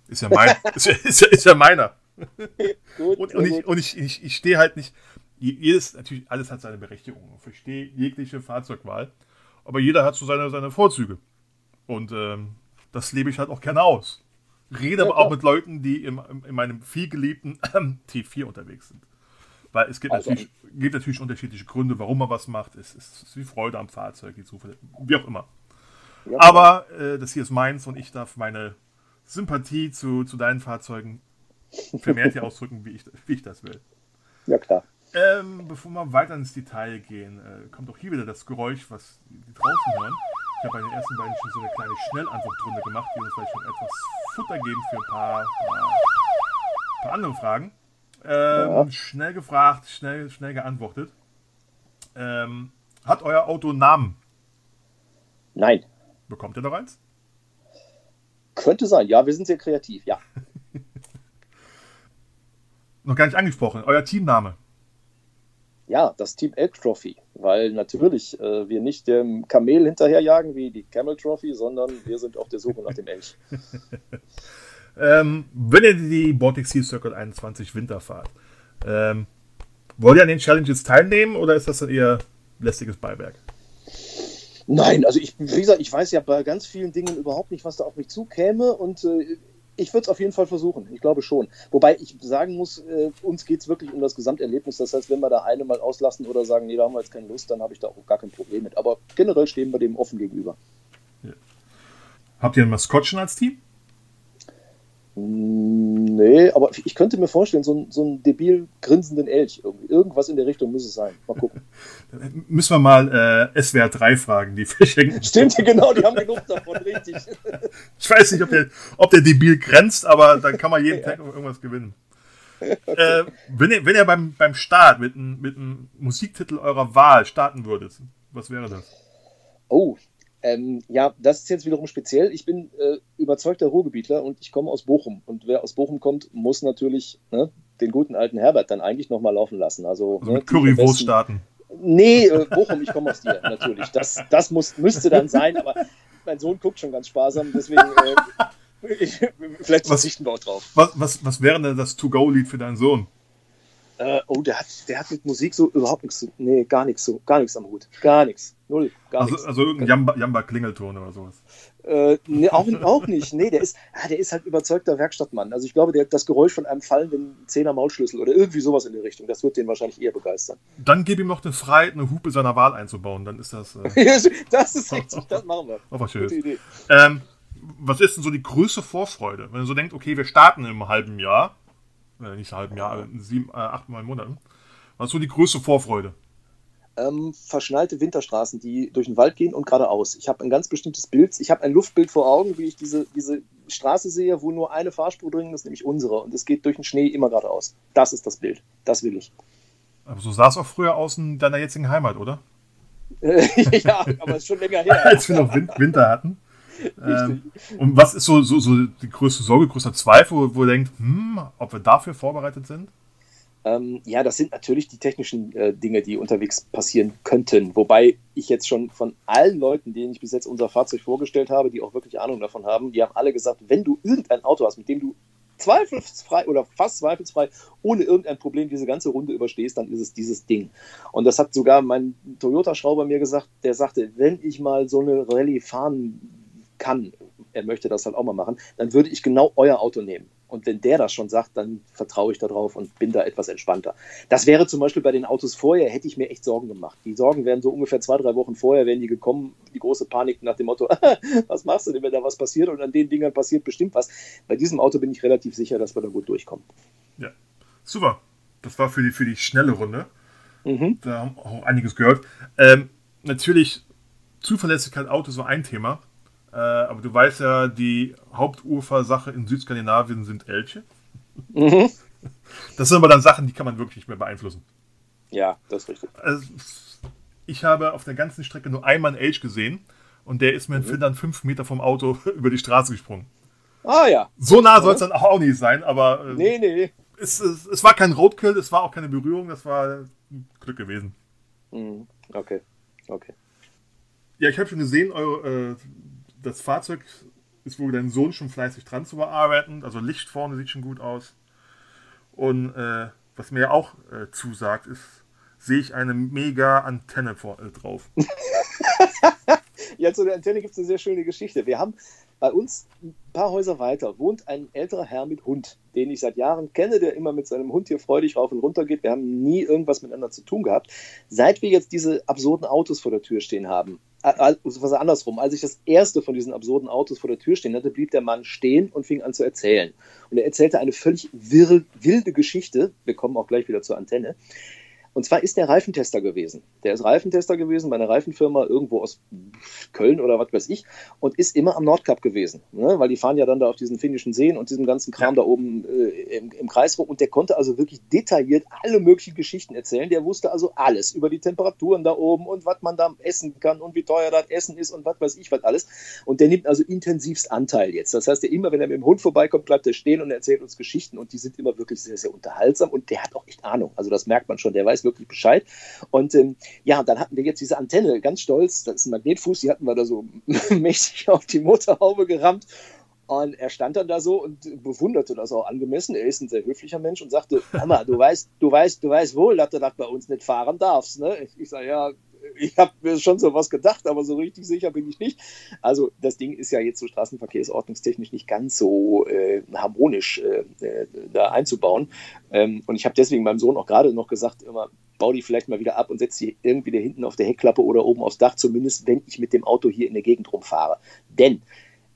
Ist ja mein, [laughs] ist, ja, ist, ja, ist ja meiner. Gut, Und, und, ich, und ich, ich, ich stehe halt nicht. Jedes, natürlich, alles hat seine Berechtigung. Ich verstehe jegliche Fahrzeugwahl. Aber jeder hat so seine, seine Vorzüge. Und ähm, das lebe ich halt auch gerne aus. Rede Ja, aber auch mit Leuten, die im, im, in meinem vielgeliebten T4 unterwegs sind. Weil es gibt, Also- natürlich, gibt natürlich unterschiedliche Gründe, warum man was macht. Es ist, es ist die Freude am Fahrzeug, die Zufälle, wie auch immer. Ja, Aber äh, das hier ist meins und ich darf meine Sympathie zu, zu deinen Fahrzeugen vermehrt hier [laughs] ausdrücken, wie ich, wie ich das will. Ja, klar. Ähm, bevor wir weiter ins Detail gehen, äh, kommt auch hier wieder das Geräusch, was die draußen hören. Ich habe bei den ersten beiden schon so eine kleine Schnellantwortrunde gemacht, die uns vielleicht noch etwas Futter geben für ein paar, paar, paar andere Fragen. Ähm, Ja. Schnell gefragt, schnell, schnell geantwortet. Ähm, hat euer Auto einen Namen? Nein. Bekommt ihr noch eins? Könnte sein. Ja, wir sind sehr kreativ. Ja. [laughs] Noch gar nicht angesprochen. Euer Teamname? Ja, das Team Elk Trophy, weil natürlich äh, wir nicht dem Kamel hinterherjagen wie die Camel Trophy, sondern wir sind auf der Suche nach dem Elch. [laughs] Ähm, wenn ihr die Baltic Sea Circle 21 Winter fahrt, ähm, wollt ihr an den Challenges teilnehmen oder ist das dann eher lästiges Beiwerk? Nein, also ich, wie gesagt, ich weiß ja bei ganz vielen Dingen überhaupt nicht, was da auf mich zukäme und äh, ich würde es auf jeden Fall versuchen. Ich glaube schon. Wobei ich sagen muss, äh, uns geht es wirklich um das Gesamterlebnis. Das heißt, wenn wir da eine mal auslassen oder sagen, nee, da haben wir jetzt keine Lust, dann habe ich da auch gar kein Problem mit. Aber generell stehen wir dem offen gegenüber. Habt ihr ein Maskottchen als Team? Nee, aber ich könnte mir vorstellen, so, ein- so einen debil grinsenden Elch irgendwie. Irgendwas in der Richtung muss es sein. Mal gucken. Dann [laughs] müssen wir mal äh, SWR 3 fragen, die verschenken. [laughs] Stimmt, genau, die haben genug davon, richtig. [laughs] Ich weiß nicht, ob der, ob der debil grenzt, aber dann kann man jeden Tag irgendwas gewinnen. Äh, wenn ihr, wenn ihr beim, beim Start mit einem mit einem Musiktitel eurer Wahl starten würdet, was wäre das? Oh, ähm, ja, das ist jetzt wiederum speziell. Ich bin äh, überzeugter Ruhrgebietler und ich komme aus Bochum. Und wer aus Bochum kommt, muss natürlich ne, den guten alten Herbert dann eigentlich nochmal laufen lassen. Also, Also ne, mit Currywurst starten. Nee, äh, Bochum, ich komme aus dir, natürlich. Das, das muss, müsste dann sein, aber mein Sohn guckt schon ganz sparsam, deswegen äh, [laughs] ich, vielleicht Was- verzichten wir auch drauf. Was, was, was wäre denn das To-Go-Lied für deinen Sohn? Äh, oh, der hat, der hat mit Musik so überhaupt nichts zu. Nee, gar nichts so. Gar nichts am Hut. Gar nichts. Null. Gar Also, nichts. also irgendein Jamba- Jamba-Klingelton oder sowas. Äh, nee, auch, auch nicht. Nee, der ist, ah, der ist halt überzeugter Werkstattmann. Also ich glaube, der, das Geräusch von einem fallenden Zehner Maulschlüssel oder irgendwie sowas in der Richtung, das wird den wahrscheinlich eher begeistern. Dann gib ihm noch eine Freiheit, eine Hupe seiner Wahl einzubauen. Dann ist das äh, [laughs] das ist richtig, [laughs] das machen wir. auch was Gute. Idee. Ähm, was ist denn so die größte Vorfreude? Wenn ihr so denkt, okay, wir starten im halben Jahr, äh, nicht halben Jahr, aber in sieben, äh, acht, neun Monaten. Was ist so die größte Vorfreude? Ähm, verschnallte Winterstraßen, die durch den Wald gehen und geradeaus. Ich habe ein ganz bestimmtes Bild. Ich habe ein Luftbild vor Augen, wie ich diese, diese Straße sehe, wo nur eine Fahrspur drin ist, nämlich unsere. Und es geht durch den Schnee immer geradeaus. Das ist das Bild. Das will ich. Aber so sah es auch früher aus in deiner jetzigen Heimat, oder? [laughs] ja, aber es ist schon länger her. [laughs] Als wir noch Win Winter hatten. [laughs] Ähm, und was ist so, so, so die größte Sorge, größter Zweifel, wo, wo ihr denkt, hm, ob wir dafür vorbereitet sind? Ähm, ja, das sind natürlich die technischen äh, Dinge, die unterwegs passieren könnten. Wobei ich jetzt schon von allen Leuten, denen ich bis jetzt unser Fahrzeug vorgestellt habe, die auch wirklich Ahnung davon haben, die haben alle gesagt, wenn du irgendein Auto hast, mit dem du zweifelsfrei oder fast zweifelsfrei ohne irgendein Problem diese ganze Runde überstehst, dann ist es dieses Ding. Und das hat sogar mein Toyota-Schrauber mir gesagt, der sagte, wenn ich mal so eine Rallye fahren kann, er möchte das halt auch mal machen, dann würde ich genau euer Auto nehmen. Und wenn der das schon sagt, dann vertraue ich darauf und bin da etwas entspannter. Das wäre zum Beispiel bei den Autos vorher, hätte ich mir echt Sorgen gemacht. Die Sorgen wären so ungefähr zwei, drei Wochen vorher, wären die gekommen, die große Panik nach dem Motto, [laughs] was machst du denn, wenn da was passiert? Und an den Dingern passiert bestimmt was. Bei diesem Auto bin ich relativ sicher, dass wir da gut durchkommen. Ja. Super. Das war für die, für die schnelle Runde. Mhm. Da haben auch einiges gehört. Ähm, natürlich, Zuverlässigkeit Autos war ein Thema. Äh, aber du weißt ja, die Hauptursache in Südskandinavien sind Elche. Mhm. Das sind aber dann Sachen, die kann man wirklich nicht mehr beeinflussen. Ja, das ist richtig. Also, ich habe auf der ganzen Strecke nur einmal einen Age gesehen und der ist mir in Mhm. dann fünf Meter vom Auto [laughs] über die Straße gesprungen. Ah ja. So nah soll es dann auch nicht sein, aber äh, Nee, nee. es, es, es war kein Roadkill, es war auch keine Berührung, das war Glück gewesen. Mhm. Okay. Okay. Ja, ich habe schon gesehen, eure, äh, das Fahrzeug ist wohl dein Sohn schon fleißig dran zu bearbeiten. Also Licht vorne sieht schon gut aus. Und äh, was mir auch äh, zusagt, ist, sehe ich eine mega Antenne vor, äh, drauf. [laughs] Ja, zu der Antenne gibt es eine sehr schöne Geschichte. Wir haben bei uns ein paar Häuser weiter wohnt ein älterer Herr mit Hund, den ich seit Jahren kenne, der immer mit seinem Hund hier freudig rauf und runter geht. Wir haben nie irgendwas miteinander zu tun gehabt. Seit wir jetzt diese absurden Autos vor der Tür stehen haben, also andersrum, als ich das erste von diesen absurden Autos vor der Tür stehen hatte, blieb der Mann stehen und fing an zu erzählen. Und er erzählte eine völlig wirr, wilde Geschichte. Wir kommen auch gleich wieder zur Antenne. Und zwar ist der Reifentester gewesen. Der ist Reifentester gewesen bei einer Reifenfirma irgendwo aus Köln oder was weiß ich und ist immer am Nordkap gewesen. Ne? Weil die fahren ja dann da auf diesen finnischen Seen und diesem ganzen Kram da oben äh, im, im Kreis rum. Und der konnte also wirklich detailliert alle möglichen Geschichten erzählen. Der wusste also alles über die Temperaturen da oben und was man da essen kann und wie teuer das Essen ist und was weiß ich was alles. Und der nimmt also intensivst Anteil jetzt. Das heißt, der immer, wenn er mit dem Hund vorbeikommt, bleibt er stehen und erzählt uns Geschichten und die sind immer wirklich sehr, sehr unterhaltsam und der hat auch echt Ahnung. Also das merkt man schon. Der weiß wirklich Bescheid. Und ähm, ja, dann hatten wir jetzt diese Antenne, ganz stolz, das ist ein Magnetfuß, die hatten wir da so [laughs] mächtig auf die Motorhaube gerammt. Und er stand dann da so und bewunderte das auch angemessen. Er ist ein sehr höflicher Mensch und sagte, Hammer, du weißt, du weißt, du weißt wohl, dass du das bei uns nicht fahren darfst. Ne? Ich, ich sage, ja, ich habe mir schon so was gedacht, aber so richtig sicher bin ich nicht. Also das Ding ist ja jetzt so straßenverkehrsordnungstechnisch nicht ganz so äh, harmonisch äh, äh, da einzubauen. Ähm, und ich habe deswegen meinem Sohn auch gerade noch gesagt, immer, bau die vielleicht mal wieder ab und setz die irgendwie da hinten auf der Heckklappe oder oben aufs Dach, zumindest wenn ich mit dem Auto hier in der Gegend rumfahre. Denn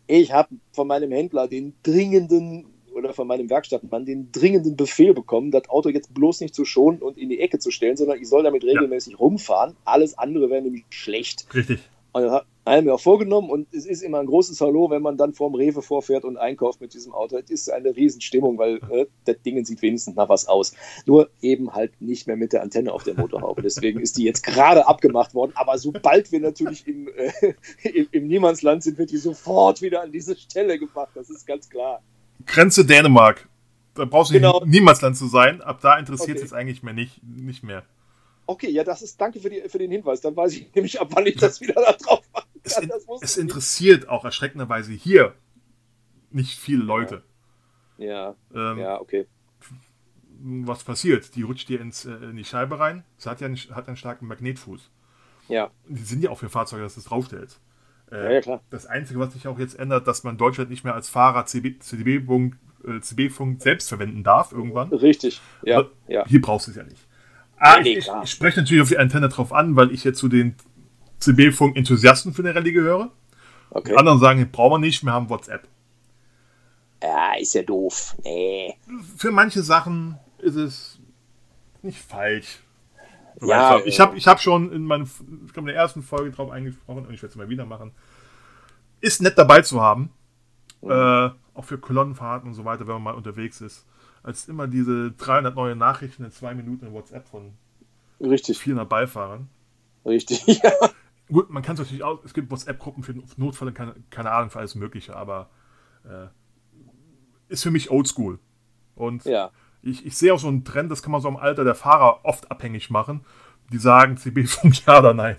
ich habe von meinem Händler den dringenden oder von meinem Werkstattmann den dringenden Befehl bekommen, das Auto jetzt bloß nicht zu schonen und in die Ecke zu stellen, sondern ich soll damit regelmäßig ja. rumfahren. Alles andere wäre nämlich schlecht. Richtig. Und das hat er mir auch vorgenommen und es ist immer ein großes Hallo, wenn man dann vorm Rewe vorfährt und einkauft mit diesem Auto. Es ist eine Riesenstimmung, weil äh, das Ding sieht wenigstens nach was aus. Nur eben halt nicht mehr mit der Antenne auf der Motorhaube. Deswegen ist die jetzt gerade abgemacht worden. Aber sobald wir natürlich im, äh, [laughs] im, im Niemandsland sind, wird die sofort wieder an diese Stelle gebracht. Das ist ganz klar. Grenze Dänemark. Da brauchst du Genau. nicht Niemandsland zu sein. Ab da interessiert Okay. es jetzt eigentlich mehr nicht, nicht mehr. Okay, ja, das ist, danke für, die, für den Hinweis. Dann weiß ich [laughs] nämlich, ab wann ich das wieder da drauf machen Es, kann. in, es ich nicht. interessiert auch erschreckenderweise hier nicht viele Leute. Ja, Ähm, ja, okay. Was passiert? Die rutscht dir ins, äh, in die Scheibe rein. Es hat ja einen, hat einen starken Magnetfuß. Ja, Die sind ja auch für Fahrzeuge, dass du es draufstellst. Äh, ja, klar. Das Einzige, was sich auch jetzt ändert, dass man Deutschland nicht mehr als Fahrer CB, CB-Funk äh, CB-Funk selbst verwenden darf irgendwann. Richtig. Ja, Aber. Hier brauchst du es ja nicht. Ah, Nee, ich, ich spreche natürlich auf die Antenne drauf an, weil ich jetzt zu den CB-Funk-Enthusiasten für eine Rallye gehöre. Okay. Die anderen sagen, brauchen wir nicht, wir haben WhatsApp. Ja, ist ja doof. Nee. Für manche Sachen ist es nicht falsch. Ja, ich äh, habe ich hab schon in, meinen, ich glaube, in der ersten Folge drauf eingesprochen und ich werde es mal wieder machen. Ist nett dabei zu haben. Mhm. Äh, auch für Kolonnenfahrten und so weiter, wenn man mal unterwegs ist. Als immer diese 300 neue Nachrichten in zwei Minuten in WhatsApp von Richtig, 400 Beifahrern. richtig. [laughs] Ja. Gut, man kann es natürlich auch, es gibt WhatsApp-Gruppen für Notfälle, keine, keine Ahnung, für alles Mögliche, aber äh, ist für mich oldschool. Und ja. Ich, ich sehe auch so einen Trend, das kann man so am Alter der Fahrer oft abhängig machen. Die sagen CB-Funk ja oder nein.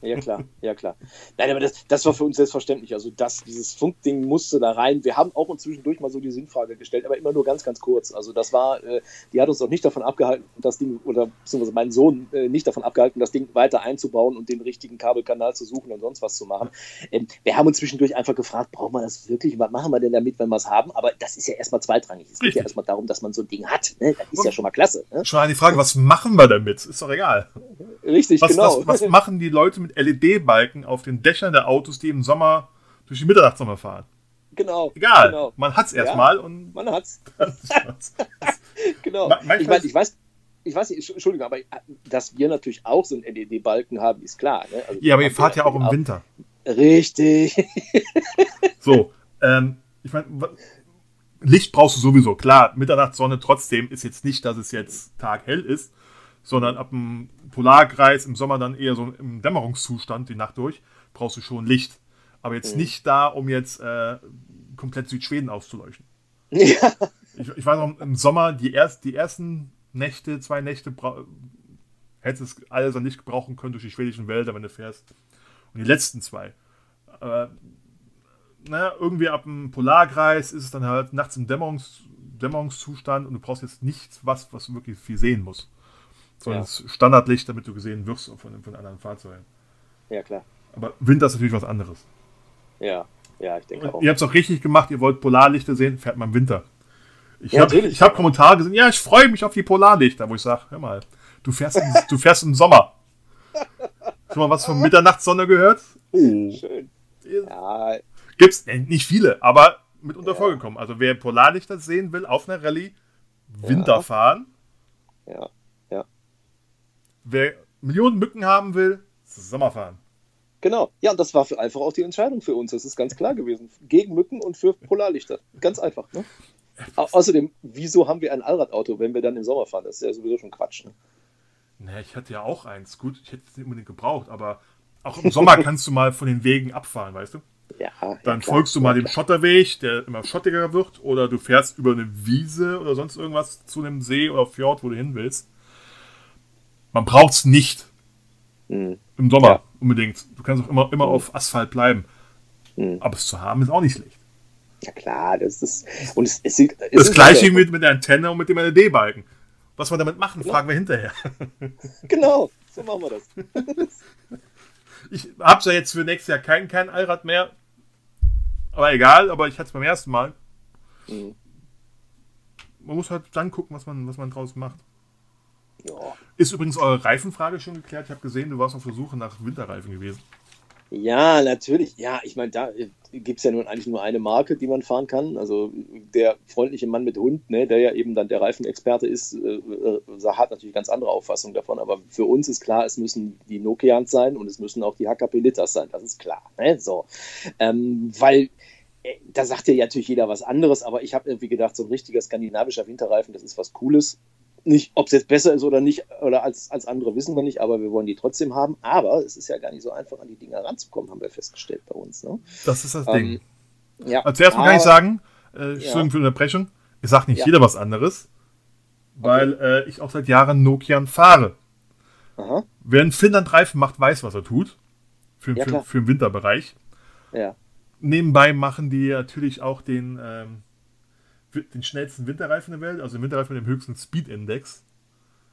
Ja, klar, ja, klar. Nein, aber das, das war für uns selbstverständlich. Also, das, dieses Funkding musste da rein. Wir haben auch uns zwischendurch mal so die Sinnfrage gestellt, aber immer nur ganz, ganz kurz. Also, das war, äh, die hat uns auch nicht davon abgehalten, das Ding, oder beziehungsweise meinen Sohn äh, nicht davon abgehalten, das Ding weiter einzubauen und den richtigen Kabelkanal zu suchen und sonst was zu machen. Ähm, wir haben uns zwischendurch einfach gefragt, brauchen wir das wirklich? Was machen wir denn damit, wenn wir es haben? Aber das ist ja erstmal zweitrangig. Es geht ja erstmal darum, dass man so ein Ding hat. Ne? Das ist ja schon mal klasse. Ne? Schon die Frage, was machen wir damit? Ist doch egal. Richtig, Was, genau. was, was machen die Leute mit LED-Balken auf den Dächern der Autos, die im Sommer durch die Mitternachtssommer fahren? genau. Egal. Genau. Man hat es Ja. erstmal und Man hat's. [laughs] [laughs] Genau. Ma- manchmal ich, mein, ich weiß, ich weiß nicht, Entschuldigung, aber äh, dass wir natürlich auch so einen LED-Balken haben, ist klar. Ne? Also, Ja, aber ihr fahrt ja auch im Winter. Richtig. [laughs] So, ähm, ich meine, Licht brauchst du sowieso. Klar, Mitternachtssonne trotzdem ist jetzt nicht, dass es jetzt taghell ist. Sondern ab dem Polarkreis im Sommer dann eher so im Dämmerungszustand die Nacht durch, brauchst du schon Licht. Aber jetzt Mhm. nicht da, um jetzt äh, komplett Südschweden auszuleuchten. [laughs] Ja. Ich, ich weiß noch, im Sommer, die, erst, die ersten Nächte, zwei Nächte, hättest es alles an Licht gebrauchen können durch die schwedischen Wälder, wenn du fährst. Und die letzten zwei. Aber, naja, irgendwie ab dem Polarkreis ist es dann halt nachts im Dämmerungs, Dämmerungszustand und du brauchst jetzt nichts, was, was du wirklich viel sehen muss. Sondern Ja. es ist Standardlicht, damit du gesehen wirst von, von anderen Fahrzeugen. ja, klar. Aber Winter ist natürlich was anderes. Ja, ja, ich denke auch. Ihr habt es auch richtig gemacht, ihr wollt Polarlichter sehen, fährt man im Winter. Ich Ja, habe hab Kommentare gesehen, ja, ich freue mich auf die Polarlichter, wo ich sage, hör mal, du fährst, im, du fährst im Sommer. Schon mal was von Mitternachtssonne gehört? Oh. Schön. Ja, Gibt's äh, nicht viele, aber mitunter vorgekommen. Also wer Polarlichter sehen will auf einer Rallye, Winter Ja. fahren. ja, ja. Wer Millionen Mücken haben will, Sommer fahren. Genau. Ja, und das war für einfach auch die Entscheidung für uns. Das ist ganz klar gewesen. Gegen Mücken und für Polarlichter. Ganz einfach. Ne? Au außerdem, wieso haben wir ein Allradauto, wenn wir dann im Sommer fahren? Das ist ja sowieso schon Quatsch. Ne? Naja, ich hatte ja auch eins. Gut, ich hätte es nicht unbedingt gebraucht, aber auch im Sommer [laughs] kannst du mal von den Wegen abfahren, weißt du? Ja, ja, Dann klar. folgst du mal Ja, dem. Schotterweg, der immer schottiger wird, oder du fährst über eine Wiese oder sonst irgendwas zu einem See oder Fjord, wo du hin willst. Man braucht es nicht Mhm. im Sommer Ja. unbedingt. Du kannst auch immer, immer Mhm. auf Asphalt bleiben. Mhm. Aber es zu haben ist auch nicht schlecht. Ja, klar, das ist. Und es, es sieht. Es Das gleiche ja- mit, mit der Antenne und mit dem LED-Balken. Was wir damit machen, Genau. fragen wir hinterher. [laughs] Genau, so machen wir das. [laughs] Ich hab's ja jetzt für nächstes Jahr kein, kein Allrad mehr. Aber egal, aber ich hatte es beim ersten Mal. Mhm. Man muss halt dann gucken, was man, was man draus macht. Ja. Ist übrigens eure Reifenfrage schon geklärt? Ich habe gesehen, du warst auf der Suche nach Winterreifen gewesen. Ja, natürlich. Ja, ich meine, da gibt es ja nun eigentlich nur eine Marke, die man fahren kann. Also der freundliche Mann mit Hund, ne, der ja eben dann der Reifenexperte ist, äh, äh, hat natürlich ganz andere Auffassung davon. Aber für uns ist klar, es müssen die Nokians sein und es müssen auch die HKP Litters sein. Das ist klar. Ne? So. Ähm, weil äh, da sagt ja natürlich jeder was anderes, aber ich habe irgendwie gedacht, so ein richtiger skandinavischer Winterreifen, das ist was Cooles. Nicht, ob es jetzt besser ist oder nicht, oder als, als andere wissen wir nicht, aber wir wollen die trotzdem haben. Aber es ist ja gar nicht so einfach, an die Dinger ranzukommen, haben wir festgestellt bei uns. Ne? Das ist das Ähm, Ding. Ja, Als erstes kann ich sagen, äh, Entschuldigung für die Unterbrechung, es sagt nicht Ja. jeder was anderes, weil äh, ich auch seit Jahren Nokian fahre. Aha, Wer einen Finnland-Reifen macht, weiß, was er tut. Für, Ja, für, für den Winterbereich. ja. Nebenbei machen die natürlich auch den, ähm, den schnellsten Winterreifen der Welt, also den Winterreifen mit dem höchsten Speed-Index.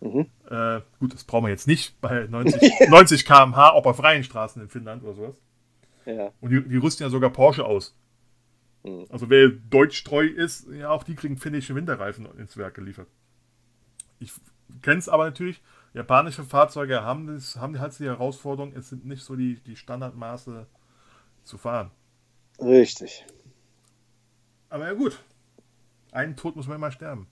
Mhm. Äh, gut, das brauchen wir jetzt nicht bei 90, 90 km/h, auch auf freien Straßen in Finnland oder sowas. Ja, Und die, die rüsten ja sogar Porsche aus. Mhm. Also wer deutschtreu ist, ja, auch die kriegen finnische Winterreifen ins Werk geliefert. Ich kenne es aber natürlich, japanische Fahrzeuge haben, das, haben halt die Herausforderung, es sind nicht so die, die Standardmaße zu fahren. richtig. Aber ja gut, einen Tod muss man immer sterben.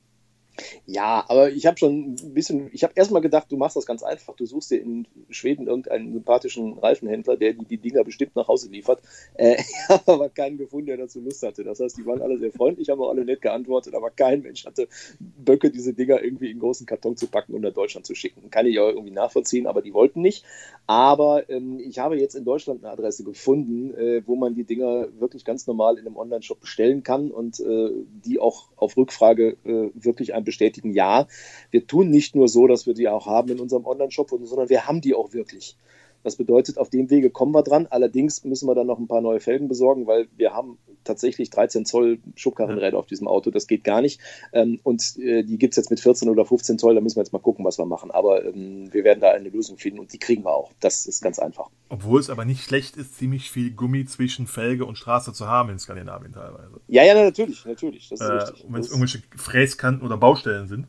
Ja, aber ich habe schon ein bisschen, ich habe erstmal gedacht, du machst das ganz einfach. Du suchst dir in Schweden irgendeinen sympathischen Reifenhändler, der die, die Dinger bestimmt nach Hause liefert. Äh, [laughs] ich habe aber keinen gefunden, der dazu Lust hatte. Das heißt, die waren alle sehr freundlich, haben auch alle nett geantwortet, aber kein Mensch hatte Böcke, diese Dinger irgendwie in großen Karton zu packen und nach Deutschland zu schicken. Kann ich auch irgendwie nachvollziehen, aber die wollten nicht. Aber ähm, ich habe jetzt in Deutschland eine Adresse gefunden, äh, wo man die Dinger wirklich ganz normal in einem Online-Shop bestellen kann und äh, die auch auf Rückfrage äh, wirklich ein bestätigen, ja, wir tun nicht nur so, dass wir die auch haben in unserem Online-Shop, sondern wir haben die auch wirklich. Das bedeutet, auf dem Wege kommen wir dran. Allerdings müssen wir dann noch ein paar neue Felgen besorgen, weil wir haben tatsächlich 13 Zoll Schubkarrenräder auf diesem Auto. Das geht gar nicht. Ähm, und äh, die gibt es jetzt mit 14 oder 15 Zoll. Da müssen wir jetzt mal gucken, was wir machen. Aber ähm, wir werden da eine Lösung finden und die kriegen wir auch. Das ist ganz einfach. Obwohl es aber nicht schlecht ist, ziemlich viel Gummi zwischen Felge und Straße zu haben in Skandinavien teilweise. Ja, ja, natürlich, natürlich. Das ist Äh, richtig. und wenn es irgendwelche Fräskanten oder Baustellen sind,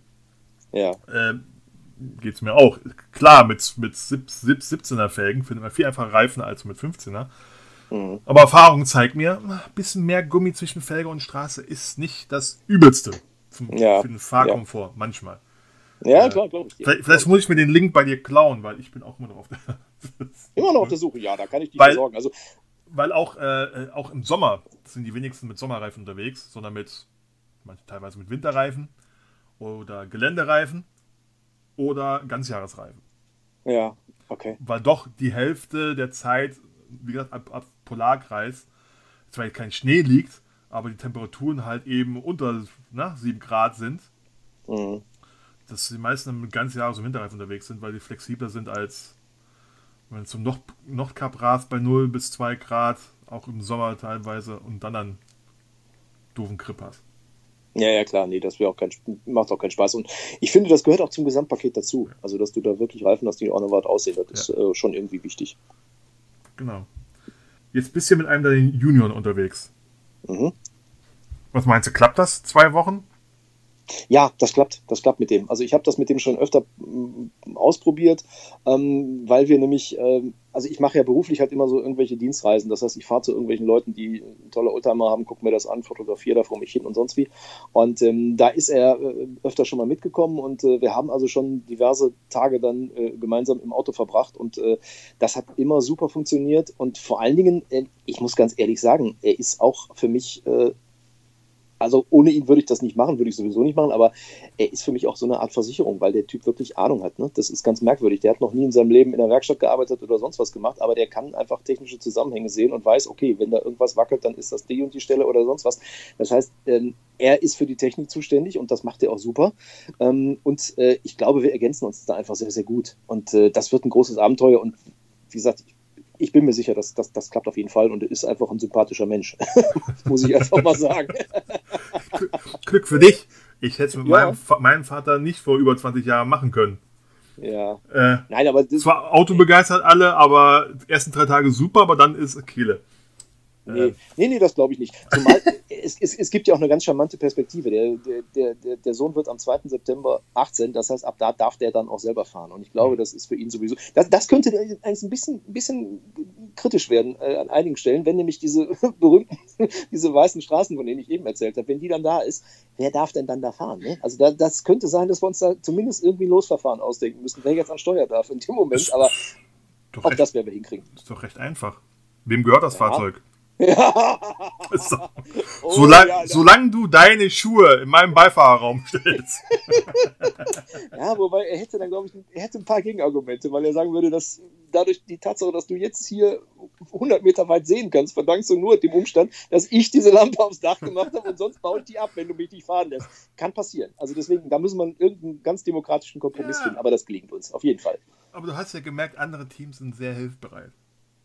ja, äh, geht es mir auch. Klar, mit, mit 17er Felgen findet man viel einfacher Reifen als mit 15er. Mhm. Aber Erfahrung zeigt mir, ein bisschen mehr Gummi zwischen Felge und Straße ist nicht das Übelste zum, Ja, für den Fahrkomfort, manchmal. ja klar, glaube ich. Vielleicht, vielleicht muss ich mir den Link bei dir klauen, weil ich bin auch immer noch auf der. [laughs] Immer noch auf der Suche. Ja, da kann ich dich Weil- versorgen. Also, Weil auch, äh, auch im Sommer sind die wenigsten mit Sommerreifen unterwegs, sondern mit teilweise mit Winterreifen oder Geländereifen. oder Ganzjahresreifen. Ja, okay. Weil doch die Hälfte der Zeit, wie gesagt, ab, ab Polarkreis, zwar kein Schnee liegt, aber die Temperaturen halt eben unter na, 7 Grad sind. Mhm. Dass die meisten mit ganz Jahres- und Winterreifen unterwegs sind, weil die flexibler sind als wenn du zum Nord Nordkap rast bei 0 bis 2 Grad, auch im Sommer teilweise, und dann dann doofen Grip hast. Ja, ja, klar, nee, das auch kein, macht auch keinen Spaß. Und ich finde, das gehört auch zum Gesamtpaket dazu. Also, dass du da wirklich Reifen hast, die auch noch was aussehen, das ist äh, schon irgendwie wichtig. Genau. Jetzt bist du mit einem deiner Junioren unterwegs. Mhm. Was meinst du, klappt das? Zwei Wochen? Ja, das klappt. Das klappt mit dem. Also ich habe das mit dem schon öfter mm, ausprobiert, ähm, weil wir nämlich, ähm, also ich mache ja beruflich halt immer so irgendwelche Dienstreisen. Das heißt, ich fahre zu irgendwelchen Leuten, die tolle Oldtimer haben, gucke mir das an, fotografiere da vor mich hin und sonst wie. Und ähm, da ist er äh, öfter schon mal mitgekommen und äh, wir haben also schon diverse Tage dann äh, gemeinsam im Auto verbracht und äh, das hat immer super funktioniert. Und vor allen Dingen, äh, ich muss ganz ehrlich sagen, er ist auch für mich äh, also ohne ihn würde ich das nicht machen, würde ich sowieso nicht machen, aber er ist für mich auch so eine Art Versicherung, weil der Typ wirklich Ahnung hat. Ne? Das ist ganz merkwürdig. Der hat noch nie in seinem Leben in der Werkstatt gearbeitet oder sonst was gemacht, aber der kann einfach technische Zusammenhänge sehen und weiß, okay, wenn da irgendwas wackelt, dann ist das die und die Stelle oder sonst was. Das heißt, ähm, er ist für die Technik zuständig und das macht er auch super. Ähm, und äh, ich glaube, wir ergänzen uns da einfach sehr, sehr gut. Und äh, das wird ein großes Abenteuer und wie gesagt, ich ich bin mir sicher, dass, dass das klappt auf jeden Fall und er ist einfach ein sympathischer Mensch. [laughs] muss ich einfach mal sagen. Glück für dich. Ich hätte es mit ja. meinem, meinem, Vater nicht vor über 20 Jahren machen können. Ja. Äh, Nein, aber das, zwar autobegeistert alle, aber die ersten drei Tage super, aber dann ist Kehle. Nee, nee, nee, das glaube ich nicht. Zumal [laughs] es, es, es, gibt ja auch eine ganz charmante Perspektive. Der, der, der, der Sohn wird am 2. September 18, das heißt, ab da darf der dann auch selber fahren. Und ich glaube, das ist für ihn sowieso. Das, das könnte eigentlich ein bisschen, ein bisschen kritisch werden äh, an einigen Stellen, wenn nämlich diese [laughs] berühmten, diese weißen Straßen, von denen ich eben erzählt habe, wenn die dann da ist, wer darf denn dann da fahren? Ne? Also da, das könnte sein, dass wir uns da zumindest irgendwie Losverfahren ausdenken müssen, wer jetzt an Steuer darf in dem Moment. Aber auch recht, das werden wir hinkriegen. Das ist doch recht einfach. Wem gehört das ja. Fahrzeug? Ja. So. [laughs] Oh, Solang, ja, solange du deine Schuhe in meinem Beifahrerraum stellst. [laughs] ja, wobei er hätte dann, glaube ich, er hätte ein paar Gegenargumente, weil er sagen würde, dass dadurch die Tatsache, dass du jetzt hier 100 Meter weit sehen kannst, verdankst du nur dem Umstand, dass ich diese Lampe aufs Dach gemacht habe und sonst baue ich die ab, wenn du mich nicht fahren lässt. Kann passieren. Also deswegen, da muss man irgendeinen ganz demokratischen Kompromiss ja. finden, aber das gelingt uns, auf jeden Fall. Aber du hast ja gemerkt, andere Teams sind sehr hilfbereit.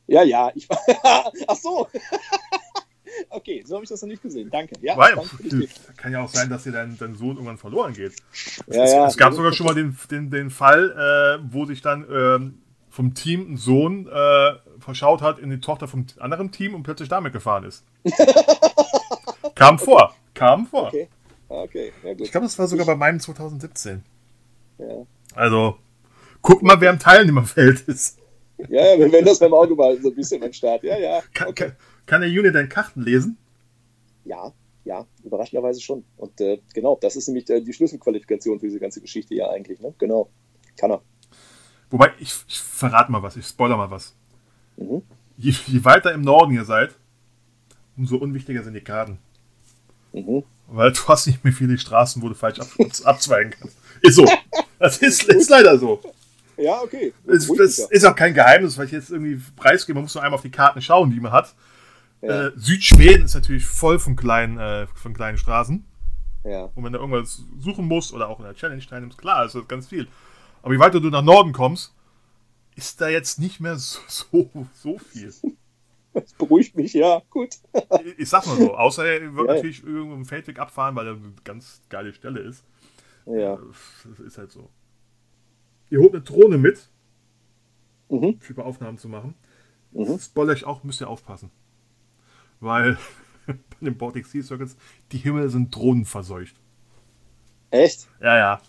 Ja, ja, ich [laughs] Ach so. [laughs] okay, so habe ich das noch nicht gesehen. Danke. Ja, Weil, kann ja auch sein, dass dir dein, dein Sohn irgendwann verloren geht. Ja, es, ja, es gab sogar schon mal den, den, den Fall, äh, wo sich dann ähm, vom Team ein Sohn äh, verschaut hat in die Tochter vom anderen Team und plötzlich damit gefahren ist. [laughs] kam vor. Kam vor. Okay. okay. Ja, ich glaube, das war sogar bei meinem 2017. Ja. Also, guck mal, wer im Teilnehmerfeld ist. Ja, ja, wir werden das beim Autobahn so ein bisschen am Start. Ja, ja. Kann, okay. kann, der Unit deine Karten lesen? Ja, ja, überraschenderweise schon. Und äh, genau, das ist nämlich äh, die Schlüsselqualifikation für diese ganze Geschichte ja eigentlich. Ne? Genau, kann er. Wobei, ich, ich verrate mal was, ich spoiler mal was. Mhm. Je, je, weiter im Norden ihr seid, umso unwichtiger sind die Karten. Mhm. Weil du hast nicht mehr viele Straßen, wo du falsch ab, abzweigen kannst. Ist so. [laughs] Das ist, ist leider so. Ja, okay. Das, das ist auch kein Geheimnis, weil ich jetzt irgendwie preisgebe. Man muss nur einmal auf die Karten schauen, die man hat. Ja. Äh, Südschweden ist natürlich voll von kleinen, äh, von kleinen Straßen. Ja. Und wenn du irgendwas suchen musst oder auch in der Challenge teilnimmst, klar, ist das ganz viel. Aber je weiter du nach Norden kommst, ist da jetzt nicht mehr so, [laughs] so, so viel. Das beruhigt mich, ja, gut. ich, ich sag mal so, außer er wird ja, natürlich irgendwo im Feldweg abfahren, weil er eine ganz geile Stelle ist. Ja. Das ist halt so. Ihr holt eine Drohne mit, mhm. für Aufnahmen zu machen. Mhm. Spoiler ich auch, müsst ihr aufpassen. Weil [laughs] bei den Baltic Sea Circuits, die Himmel sind drohnenverseucht. Echt? Ja, ja.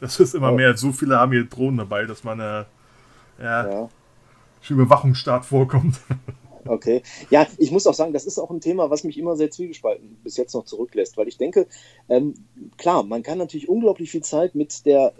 Das ist immer oh. mehr. So viele haben hier Drohnen dabei, dass man äh, ja, ja. schon Überwachungsstaat vorkommt. [laughs] Okay. Ja, ich muss auch sagen, das ist auch ein Thema, was mich immer sehr zwiegespalten bis jetzt noch zurücklässt, weil ich denke, ähm, klar, man kann natürlich unglaublich viel Zeit mit der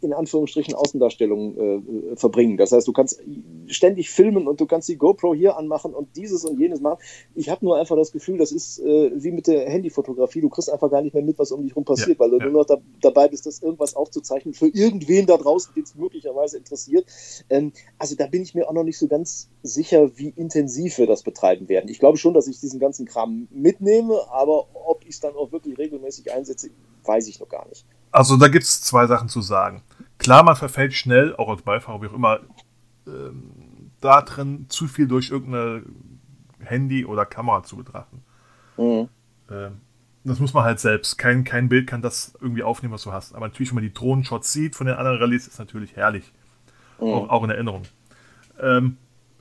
in Anführungsstrichen Außendarstellung äh, verbringen. Das heißt, du kannst ständig filmen und du kannst die GoPro hier anmachen und dieses und jenes machen. Ich habe nur einfach das Gefühl, das ist äh, wie mit der Handyfotografie. Du kriegst einfach gar nicht mehr mit, was um dich rum passiert, ja, weil du ja. nur noch da, dabei bist, das irgendwas aufzuzeichnen für irgendwen da draußen, den es möglicherweise interessiert. Ähm, also da bin ich mir auch noch nicht so ganz sicher, wie intensiv wir das betreiben werden. Ich glaube schon, dass ich diesen ganzen Kram mitnehme, aber ob ich es dann auch wirklich regelmäßig einsetze, weiß ich noch gar nicht. Also da gibt es zwei Sachen zu sagen. Klar, man verfällt schnell, auch als Beifahrer, wie auch immer, ähm, da drin zu viel durch irgendeine Handy oder Kamera zu betrachten. Mhm. Ähm, das muss man halt selbst. Kein, kein Bild kann das irgendwie aufnehmen, was du hast. Aber natürlich, wenn man die Drohnenshots sieht von den anderen Rallyes, ist natürlich herrlich. Mhm. Auch, auch in Erinnerung. Ähm,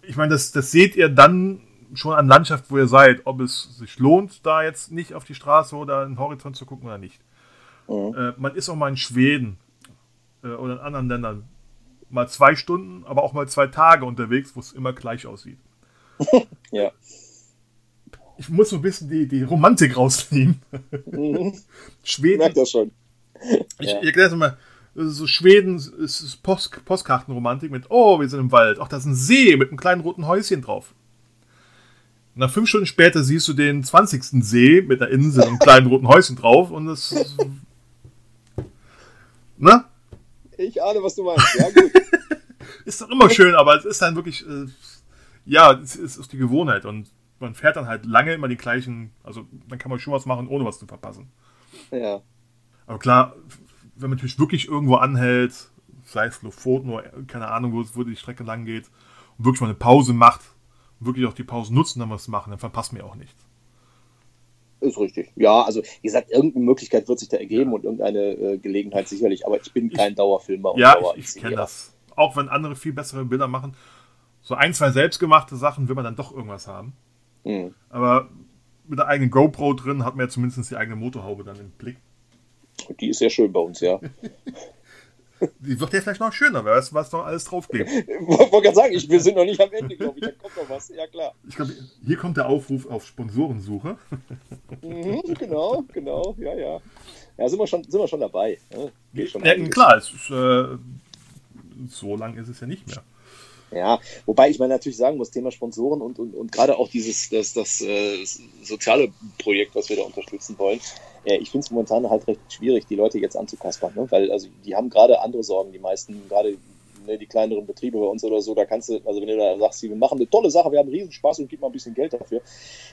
ich meine, das, das seht ihr dann schon an Landschaft, wo ihr seid, ob es sich lohnt, da jetzt nicht auf die Straße oder in den Horizont zu gucken oder nicht. Mhm. Äh, man ist auch mal in Schweden äh, oder in anderen Ländern mal zwei Stunden, aber auch mal zwei Tage unterwegs, wo es immer gleich aussieht. [laughs] ja. Ich muss so ein bisschen die, die Romantik rausnehmen. Mhm. [laughs] Schweden. Ich merke das schon. Ich, ja. ich erkläre es mal. So Schweden ist Post, Postkartenromantik mit, oh, wir sind im Wald. Ach, da ist ein See mit einem kleinen roten Häuschen drauf. Nach fünf Stunden später siehst du den 20. See mit einer Insel und einem kleinen roten Häuschen drauf und das. [laughs] ne? Ich ahne, was du meinst. Ja, gut. [laughs] ist doch immer schön, aber es ist dann wirklich. Äh, ja, es ist die Gewohnheit und man fährt dann halt lange immer die gleichen. Also, dann kann man schon was machen, ohne was zu verpassen. Ja. Aber klar, wenn man natürlich wirklich irgendwo anhält, sei es Lofoten oder keine Ahnung, wo, wo die Strecke lang geht, und wirklich mal eine Pause macht, wirklich auch die Pause nutzen, dann was machen, dann verpasst mir auch nichts. Ist richtig. Ja, also wie gesagt, irgendeine Möglichkeit wird sich da ergeben ja. und irgendeine äh, Gelegenheit sicherlich, aber ich bin kein ich, Dauerfilmer. Ja, Dauer ich, ich kenne das. Auch wenn andere viel bessere Bilder machen, so ein, zwei selbstgemachte Sachen will man dann doch irgendwas haben. Mhm. Aber mit der eigenen GoPro drin hat man ja zumindest die eigene Motorhaube dann im Blick. Die ist sehr schön bei uns, ja. [laughs] Die wird ja vielleicht noch schöner, wer weiß, was noch alles draufklebt. Ich [laughs] wollte gerade sagen, ich, wir sind noch nicht am Ende, glaube ich. Da kommt noch was. Ja, klar. Ich glaube, hier kommt der Aufruf auf Sponsorensuche. [laughs] Mhm, genau, genau, ja, ja. Ja, sind wir schon, sind wir schon dabei. Ne? Schon ja, klar, ist, äh, so lang ist es ja nicht mehr. Ja, wobei ich mal natürlich sagen muss, Thema Sponsoren und, und, und gerade auch dieses, das, das äh, soziale Projekt, was wir da unterstützen wollen, äh, ich finde es momentan halt recht schwierig, die Leute jetzt anzukaspern, ne? weil also die haben gerade andere Sorgen, die meisten, gerade ne, die kleineren Betriebe bei uns oder so, da kannst du, also wenn du da sagst, wir machen eine tolle Sache, wir haben riesen Spaß und gib mal ein bisschen Geld dafür,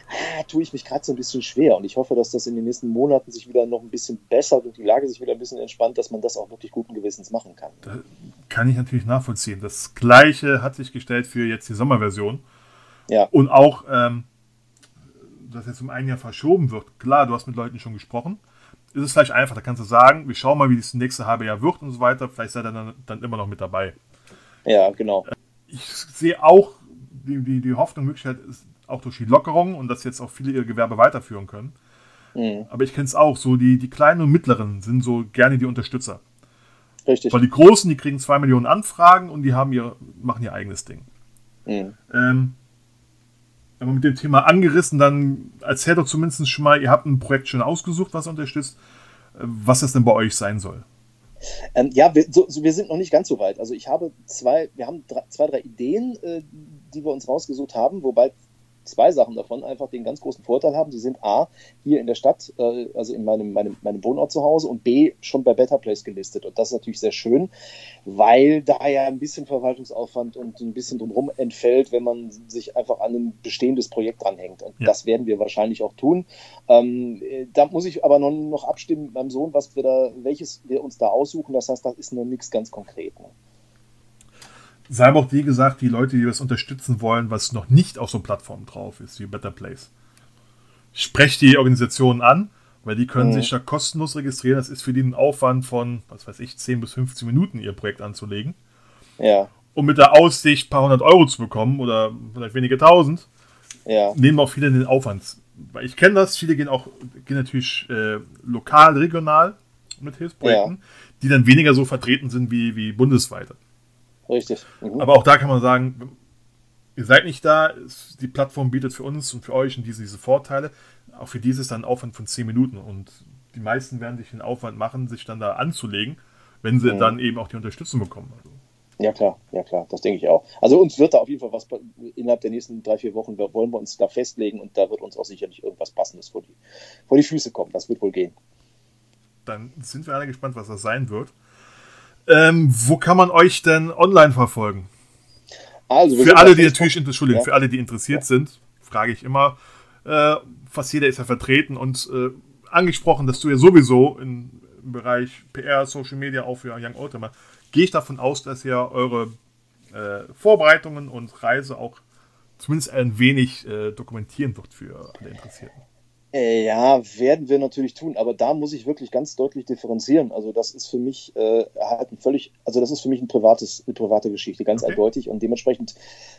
ah, tue ich mich gerade so ein bisschen schwer und ich hoffe, dass das in den nächsten Monaten sich wieder noch ein bisschen bessert und die Lage sich wieder ein bisschen entspannt, dass man das auch wirklich guten Gewissens machen kann. Da kann ich natürlich nachvollziehen. Das gleiche hat sich gestellt für jetzt die Sommerversion. Ja. Und auch, ähm, dass jetzt um ein Jahr verschoben wird. Klar, du hast mit Leuten schon gesprochen. Ist es vielleicht einfach, da kannst du sagen, wir schauen mal, wie das nächste halbe Jahr wird und so weiter. Vielleicht seid ihr dann, dann immer noch mit dabei. Ja, genau. Ich sehe auch die, die, die Hoffnung, Möglichkeit ist auch durch die Lockerung und dass jetzt auch viele ihr Gewerbe weiterführen können. Mhm. Aber ich kenne es auch, so die, die kleinen und mittleren sind so gerne die Unterstützer. Richtig. Weil die Großen, die kriegen zwei Millionen Anfragen und die haben ihr, machen ihr eigenes Ding. Mhm. Ähm, wenn man mit dem Thema angerissen, dann erzählt doch zumindest schon mal, ihr habt ein Projekt schon ausgesucht, was unterstützt, äh, was das denn bei euch sein soll. Ähm, ja, wir, so, so, wir, sind noch nicht ganz so weit. Also ich habe zwei, wir haben drei, zwei, drei Ideen, äh, die wir uns rausgesucht haben, wobei zwei Sachen davon einfach den ganz großen Vorteil haben. Sie sind A, hier in der Stadt, äh, also in meinem, meinem, meinem Wohnort zu Hause und B, schon bei Better Place gelistet. Und das ist natürlich sehr schön, weil da ja ein bisschen Verwaltungsaufwand und ein bisschen drumherum entfällt, wenn man sich einfach an ein bestehendes Projekt dranhängt. Und ja. das werden wir wahrscheinlich auch tun. Ähm, da muss ich aber noch, noch abstimmen mit meinem Sohn, was wir da, welches wir uns da aussuchen. Das heißt, das ist noch nichts ganz konkret. Ne? Sie haben auch wie gesagt, die Leute, die das unterstützen wollen, was noch nicht auf so Plattformen drauf ist, wie Better Place. Sprecht die Organisationen an, weil die können mhm. sich da kostenlos registrieren. Das ist für die ein Aufwand von, was weiß ich, 10 bis 15 Minuten, ihr Projekt anzulegen. Ja. Um mit der Aussicht ein paar hundert Euro zu bekommen oder vielleicht wenige tausend, ja. nehmen auch viele den Aufwand. Weil ich kenne das, viele gehen auch, gehen natürlich äh, lokal, regional mit Hilfsprojekten, ja. die dann weniger so vertreten sind wie, wie bundesweite. Richtig. Mhm. Aber auch da kann man sagen, ihr seid nicht da, die Plattform bietet für uns und für euch und diese, diese Vorteile. Auch für dieses dann ein Aufwand von 10 Minuten und die meisten werden sich den Aufwand machen, sich dann da anzulegen. wenn sie mhm. dann eben auch die Unterstützung bekommen. Also. Ja, klar, ja, klar, das denke ich auch. Also uns wird da auf jeden Fall was innerhalb der nächsten drei, vier Wochen wollen wir uns da festlegen und da wird uns auch sicherlich irgendwas Passendes vor die, vor die Füße kommen. Das wird wohl gehen. Dann sind wir alle gespannt, was das sein wird. Ähm, wo kann man euch denn online verfolgen? Also, für alle, die natürlich, Entschuldigung, ja. für alle, die interessiert ja. sind, frage ich immer, äh, fast jeder ist ja vertreten und äh, angesprochen, dass du ja sowieso in, im Bereich PR, Social Media auch für Young Oldtimer, gehe ich davon aus, dass ihr eure äh, Vorbereitungen und Reise auch zumindest ein wenig äh, dokumentieren wird für alle Interessierten. Äh, ja, werden wir natürlich tun, aber da muss ich wirklich ganz deutlich differenzieren. Also das ist für mich äh, halt ein völlig, also das ist für mich ein privates, eine private Geschichte, ganz okay. eindeutig und dementsprechend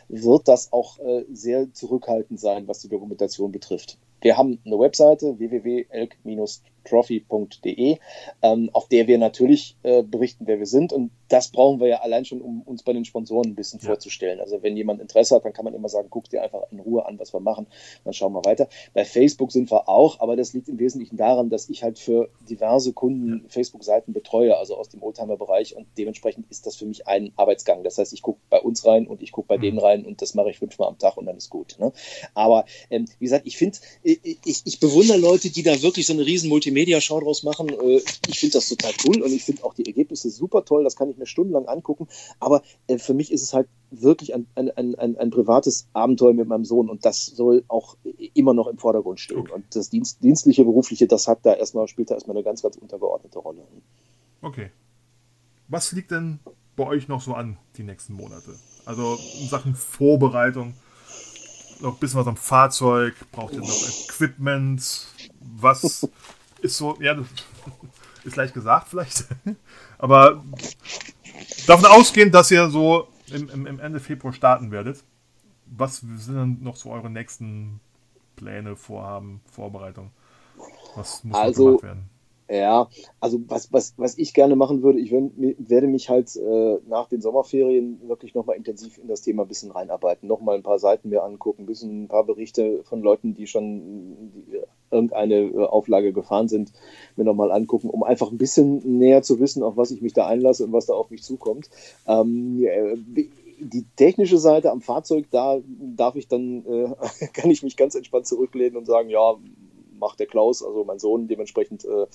wird das auch äh, sehr zurückhaltend sein, was die Dokumentation betrifft. Wir haben eine Webseite www.elk-trophy.de, ähm, auf der wir natürlich äh, berichten, wer wir sind. Und das brauchen wir ja allein schon, um uns bei den Sponsoren ein bisschen ja. vorzustellen. Also wenn jemand Interesse hat, dann kann man immer sagen, guck dir einfach in Ruhe an, was wir machen. Dann schauen wir weiter. Bei Facebook sind wir auch, aber das liegt im Wesentlichen daran, dass ich halt für diverse Kunden Facebook-Seiten betreue, also aus dem Oldtimer-Bereich. Und dementsprechend ist das für mich ein Arbeitsgang. Das heißt, ich gucke bei uns rein und ich gucke bei mhm. denen rein und das mache ich fünfmal am Tag und dann ist gut. Ne? Aber ähm, wie gesagt, ich finde, ich, ich bewundere Leute, die da wirklich so eine riesen Multimedia-Show draus machen. Äh, ich finde das total cool und ich finde auch die Ergebnisse super toll. Das kann ich mir stundenlang angucken. Aber äh, für mich ist es halt wirklich ein, ein, ein, ein, privates Abenteuer mit meinem Sohn und das soll auch immer noch im Vordergrund stehen. Okay. Und das Dienst, dienstliche, berufliche, das hat da erstmal, spielt da erstmal eine ganz, ganz untergeordnete Rolle. Okay. Was liegt denn bei euch noch so an die nächsten Monate? Also in Sachen Vorbereitung noch ein bisschen was am Fahrzeug, braucht ihr noch Equipment, was ist so, ja, [laughs] ist leicht gesagt vielleicht, [laughs] aber davon ausgehen, dass ihr so im, im, im Ende Februar starten werdet, was sind dann noch so eure nächsten Pläne, Vorhaben, Vorbereitungen? Was muss also, gemacht werden? Ja, also was, was, was ich gerne machen würde, ich werde mich halt äh, nach den Sommerferien wirklich nochmal intensiv in das Thema ein bisschen reinarbeiten, nochmal ein paar Seiten mir angucken, ein bisschen ein paar Berichte von Leuten, die schon die, irgendeine äh, Auflage gefahren sind, mir nochmal angucken, um einfach ein bisschen näher zu wissen, auf was ich mich da einlasse und was da auf mich zukommt. Ähm, äh, die technische Seite am Fahrzeug, da darf ich dann, äh, [laughs] kann ich mich ganz entspannt zurücklehnen und sagen, ja, macht der Klaus, also mein Sohn. Dementsprechend äh,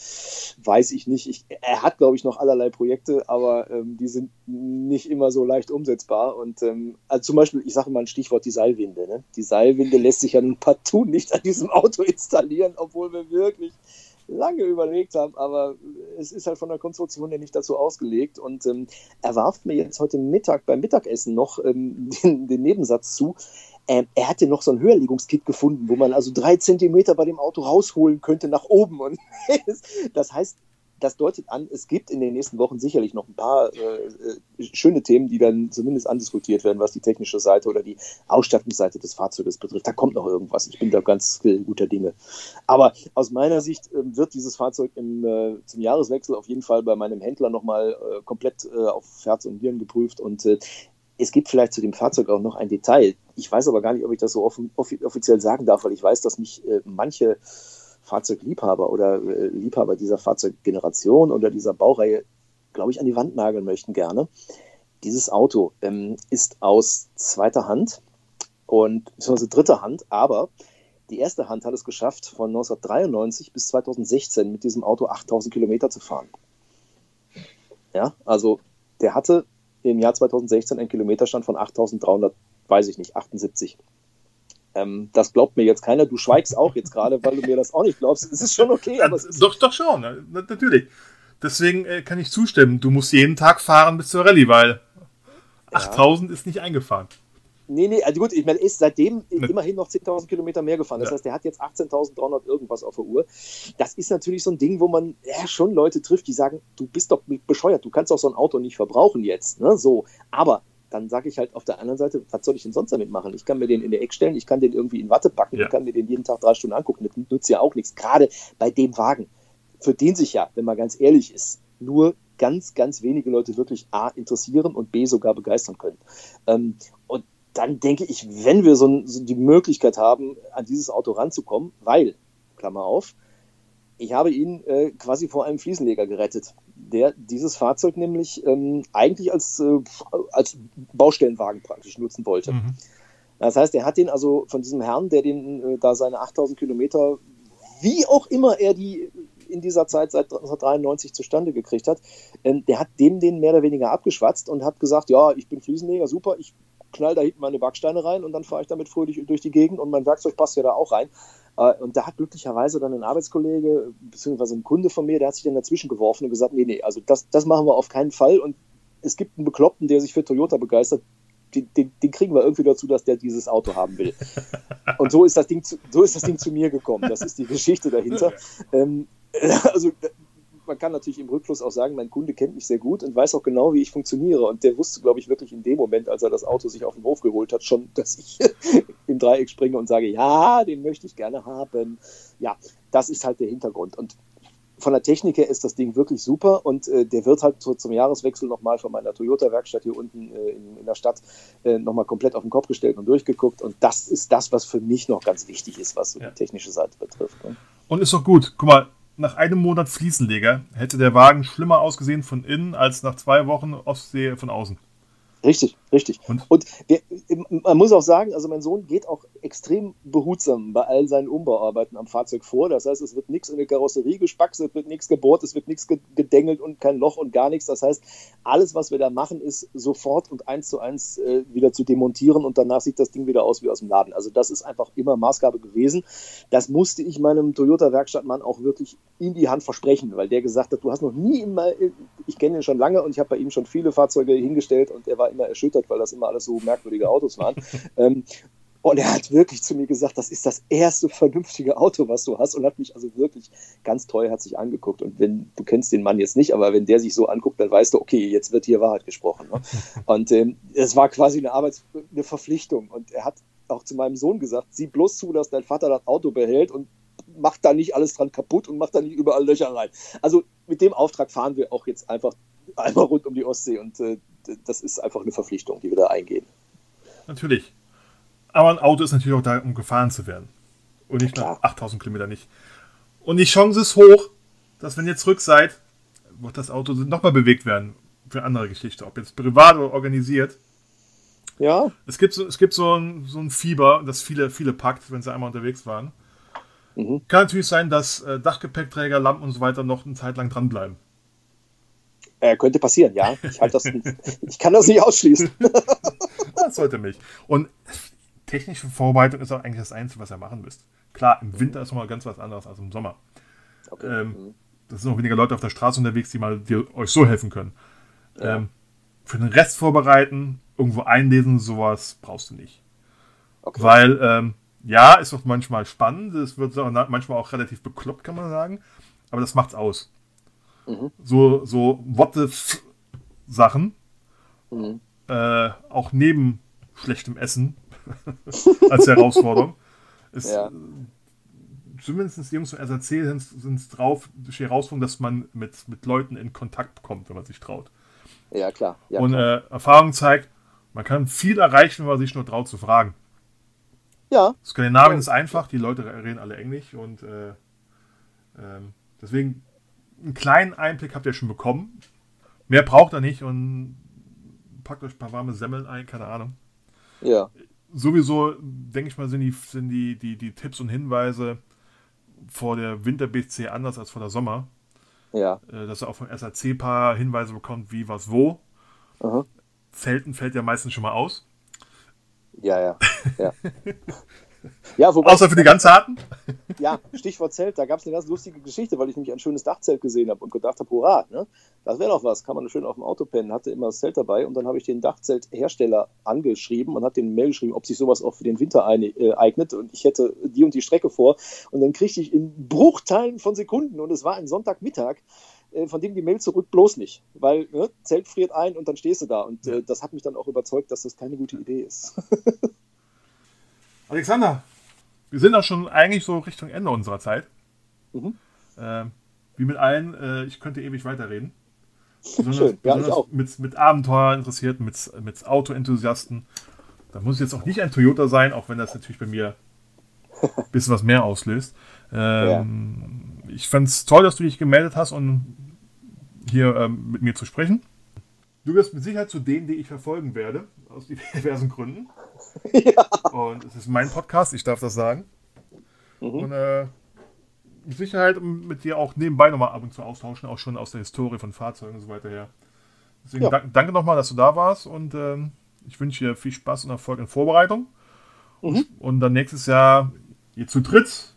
weiß ich nicht. Ich, er hat, glaube ich, noch allerlei Projekte, aber ähm, die sind nicht immer so leicht umsetzbar. Und ähm, also zum Beispiel, ich sage mal ein Stichwort, die Seilwinde. Ne? Die Seilwinde lässt sich ja nun partout nicht an diesem Auto installieren, obwohl wir wirklich lange überlegt haben, aber es ist halt von der Konstruktion her nicht dazu ausgelegt. Und ähm, er warf mir jetzt heute Mittag beim Mittagessen noch ähm, [laughs] den, den, Nebensatz zu. Ähm, er hatte noch so ein Höherlegungskit gefunden, wo man also drei Zentimeter bei dem Auto rausholen könnte nach oben. Und [laughs] das heißt, das deutet an, es gibt in den nächsten Wochen sicherlich noch ein paar äh, äh, schöne Themen, die dann zumindest andiskutiert werden, was die technische Seite oder die Ausstattungsseite des Fahrzeuges betrifft. Da kommt noch irgendwas. Ich bin da ganz äh, guter Dinge. Aber aus meiner Sicht äh, wird dieses Fahrzeug im, äh, zum Jahreswechsel auf jeden Fall bei meinem Händler nochmal komplett auf Herz und Nieren geprüft und es gibt vielleicht zu dem Fahrzeug auch noch ein Detail. Ich weiß aber gar nicht, ob ich das so off offiziell sagen darf, weil ich weiß, dass mich äh, manche Fahrzeugliebhaber oder äh, Liebhaber dieser Fahrzeuggeneration oder dieser Baureihe, glaube ich, an die Wand nageln möchten gerne. Dieses Auto ähm, ist aus zweiter Hand und beziehungsweise dritter Hand, aber die erste Hand hat es geschafft, von 1993 bis 2016 mit diesem Auto 8000 Kilometer zu fahren. Ja, also der hatte im Jahr 2016 einen Kilometerstand von 8.300, weiß ich nicht, 78. Ähm, das glaubt mir jetzt keiner. Du schweigst auch jetzt gerade, weil du mir das auch nicht glaubst. Es ist schon okay. Aber doch, doch schon, natürlich. Deswegen äh, kann ich zustimmen. Du musst jeden Tag fahren bis zur Rallye, weil 8000 ja. ist nicht eingefahren. Nee, nee, also gut, ich meine, er ist seitdem ne. immerhin noch 10.000 Kilometer mehr gefahren. Das ja. heißt, der hat jetzt 18.300 irgendwas auf der Uhr. Das ist natürlich so ein Ding, wo man ja schon Leute trifft, die sagen, du bist doch bescheuert, du kannst doch so ein Auto nicht verbrauchen jetzt. Ne? So, aber dann sage ich halt auf der anderen Seite, was soll ich denn sonst damit machen? Ich kann mir den in der Eck stellen, ich kann den irgendwie in Watte packen, ja. ich kann mir den jeden Tag drei Stunden angucken. Das nützt ja auch nichts. Gerade bei dem Wagen, für den sich ja, wenn man ganz ehrlich ist, nur ganz, ganz wenige Leute wirklich A interessieren und B sogar begeistern können. Ähm, und dann denke ich, wenn wir so, so, die Möglichkeit haben, an dieses Auto ranzukommen, weil, Klammer auf, ich habe ihn äh, quasi vor einem Fliesenleger gerettet. der dieses Fahrzeug nämlich ähm, eigentlich als, äh, als Baustellenwagen praktisch nutzen wollte. Mhm. Das heißt, er hat den also von diesem Herrn, der den äh, da seine 8000 Kilometer, wie auch immer er die in dieser Zeit seit 1993 zustande gekriegt hat, ähm, der hat dem den mehr oder weniger abgeschwatzt und hat gesagt, ja, ich bin Fliesenleger, super, ich knall da hinten meine Backsteine rein und dann fahre ich damit fröhlich durch die Gegend und mein Werkzeug passt ja da auch rein. Äh, und da hat glücklicherweise dann ein Arbeitskollege, beziehungsweise ein Kunde von mir, der hat sich dann dazwischen geworfen und gesagt, nee, nee, also das, das machen wir auf keinen Fall. Und es gibt einen Bekloppten, der sich für Toyota begeistert, den, den, den, kriegen wir irgendwie dazu, dass der dieses Auto haben will. [laughs] Und so ist das Ding zu, so ist das Ding zu mir gekommen. Das ist die Geschichte dahinter. [laughs] Ähm, [laughs] also man kann natürlich im Rückfluss auch sagen, mein Kunde kennt mich sehr gut und weiß auch genau, wie ich funktioniere. Und der wusste, glaube ich, wirklich in dem Moment, als er das Auto sich auf den Hof geholt hat, schon, [laughs] dass ich im Dreieck springe und sage, ja, den möchte ich gerne haben. Ja, das ist halt der Hintergrund. Und von der Technik her ist das Ding wirklich super und äh, der wird halt so zum Jahreswechsel nochmal von meiner Toyota-Werkstatt hier unten äh, in, in, der Stadt äh, nochmal komplett auf den Kopf gestellt und durchgeguckt. Und das ist das, was für mich noch ganz wichtig ist, was so ja. die technische Seite betrifft. Ne? Und ist doch gut. Guck mal, nach einem Monat Fliesenleger hätte der Wagen schlimmer ausgesehen von innen als nach zwei Wochen Ostsee von außen. Richtig, richtig. Und, und der, man muss auch sagen, also mein Sohn geht auch extrem behutsam bei all seinen Umbauarbeiten am Fahrzeug vor. Das heißt, es wird nichts in der Karosserie gespackst, es wird nichts gebohrt, es wird nichts gedengelt und kein Loch und gar nichts. Das heißt, alles, was wir da machen, ist sofort und eins zu eins äh, wieder zu demontieren und danach sieht das Ding wieder aus wie aus dem Laden. Also das ist einfach immer Maßgabe gewesen. Das musste ich meinem Toyota-Werkstattmann auch wirklich in die Hand versprechen, weil der gesagt hat, du hast noch nie immer, ich kenne ihn schon lange und ich habe bei ihm schon viele Fahrzeuge hingestellt und er war immer erschüttert, weil das immer alles so merkwürdige Autos waren. [laughs] ähm, und er hat wirklich zu mir gesagt, das ist das erste vernünftige Auto, was du hast. Und hat mich also wirklich ganz treuherzig angeguckt. Und wenn, du kennst den Mann jetzt nicht, aber wenn der sich so anguckt, dann weißt du, okay, jetzt wird hier Wahrheit gesprochen. Ne? [laughs] Und ähm, es war quasi eine Arbeits-, eine Verpflichtung. Und er hat auch zu meinem Sohn gesagt, sieh bloß zu, dass dein Vater das Auto behält und macht da nicht alles dran kaputt und macht da nicht überall Löcher rein. Also mit dem Auftrag fahren wir auch jetzt einfach einmal rund um die Ostsee und äh, das ist einfach eine Verpflichtung, die wir da eingehen. Natürlich. Aber ein Auto ist natürlich auch da, um gefahren zu werden. Und nicht nach 8000 Kilometern nicht. Und die Chance ist hoch, dass wenn ihr zurück seid, wird das Auto nochmal bewegt werden für andere Geschichte. Ob jetzt privat oder organisiert. Ja. Es gibt so, es gibt so, ein, so ein Fieber, das viele, viele packt, wenn sie einmal unterwegs waren. Mhm. Kann natürlich sein, dass äh, Dachgepäckträger, Lampen und so weiter noch eine Zeit lang dranbleiben. Äh, könnte passieren, ja. Ich, halt das, [laughs] ich kann das nicht ausschließen. [laughs] das sollte mich. Und technische Vorbereitung ist auch eigentlich das Einzige, was ihr machen müsst. Klar, im Winter ist nochmal ganz was anderes als im Sommer. Okay. Ähm, mhm. Das sind auch weniger Leute auf der Straße unterwegs, die mal die euch so helfen können. Ja. Ähm, für den Rest vorbereiten, irgendwo einlesen, sowas brauchst du nicht. Okay. Weil, ähm, ja, ist auch manchmal spannend, es wird manchmal auch relativ bekloppt, kann man sagen, aber das macht's aus. Mhm. So, so What-if-Sachen. Mhm. Äh, auch neben schlechtem Essen [laughs] als Herausforderung. Ist, ja. Zumindest die Jungs von SRC sind es drauf, die Herausforderung, dass man mit, mit Leuten in Kontakt kommt, wenn man sich traut. Ja, klar. Ja, Und klar. Äh, Erfahrung zeigt, man kann viel erreichen, wenn man sich nur traut zu fragen. Ja. Skandinavien ja. ist einfach, die Leute reden alle Englisch und äh, äh, deswegen einen kleinen Einblick habt ihr schon bekommen. Mehr braucht er nicht und packt euch ein paar warme Semmeln ein, keine Ahnung. Ja. Sowieso, denke ich mal, sind die, sind die, die, die Tipps und Hinweise vor der Winter-BC anders als vor der Sommer. Ja. Äh, dass er auch vom SAC ein paar Hinweise bekommt, wie, was, wo. Aha. Zelten fällt ja meistens schon mal aus. Ja, ja. ja. [laughs] Ja, wobei, Außer für die ganz Harten? Ja, Stichwort Zelt, da gab es eine ganz lustige Geschichte, weil ich nämlich ein schönes Dachzelt gesehen habe und gedacht habe, hurra, ne? das wäre doch was, kann man schön auf dem Auto pennen, hatte immer das Zelt dabei und dann habe ich den Dachzelthersteller angeschrieben und habe den Mail geschrieben, ob sich sowas auch für den Winter äh, eignet und ich hätte die und die Strecke vor und dann kriegte ich in Bruchteilen von Sekunden und es war ein Sonntagmittag, äh, von dem die Mail zurück bloß nicht, weil ne, Zelt friert ein und dann stehst du da und äh, das hat mich dann auch überzeugt, dass das keine gute Idee ist. [laughs] Alexander, wir sind auch schon eigentlich so Richtung Ende unserer Zeit. Mhm. Äh, wie mit allen, äh, ich könnte ewig weiterreden. [laughs] Besonders, Schön, ja, besonders mit, mit Abenteuerinteressierten, mit, mit Auto-Enthusiasten. Da muss jetzt auch nicht ein Toyota sein, auch wenn das natürlich bei mir ein [laughs] bisschen was mehr auslöst. Ähm, ja. Ich fand es toll, dass du dich gemeldet hast und hier ähm, mit mir zu sprechen. Du gehörst mit Sicherheit zu denen, die ich verfolgen werde, aus [laughs] diversen Gründen. ja. Und es ist mein Podcast, ich darf das sagen. Mhm. Und äh, mit Sicherheit mit dir auch nebenbei nochmal ab und zu austauschen, auch schon aus der Historie von Fahrzeugen und so weiter her. Deswegen ja. danke, danke nochmal, dass du da warst und ähm, ich wünsche dir viel Spaß und Erfolg in Vorbereitung. Mhm. Und dann nächstes Jahr ihr zu dritt,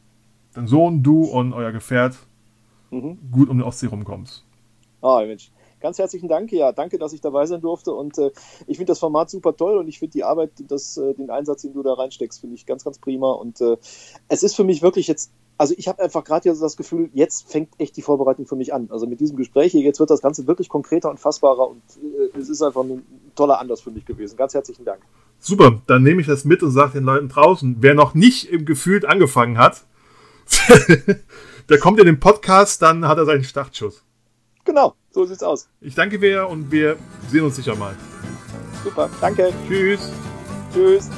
dein Sohn, du und euer Gefährt, mhm. gut um die Ostsee rumkommst. Ah, Mensch. Ganz herzlichen Dank, ja, danke, dass ich dabei sein durfte und äh, ich finde das Format super toll und ich finde die Arbeit, das, äh, den Einsatz, den du da reinsteckst, finde ich ganz, ganz prima und äh, es ist für mich wirklich jetzt also ich habe einfach gerade jetzt das Gefühl, jetzt fängt echt die Vorbereitung für mich an. Also mit diesem Gespräch hier, jetzt wird das Ganze wirklich konkreter und fassbarer und äh, es ist einfach ein toller Anlass für mich gewesen. Ganz herzlichen Dank. Super, dann nehme ich das mit und sage den Leuten draußen, wer noch nicht im Gefühlt angefangen hat, [laughs] der kommt in den Podcast, dann hat er seinen Startschuss. Genau, so sieht's aus. Ich danke dir und wir sehen uns sicher mal. Super, danke. Tschüss. Tschüss.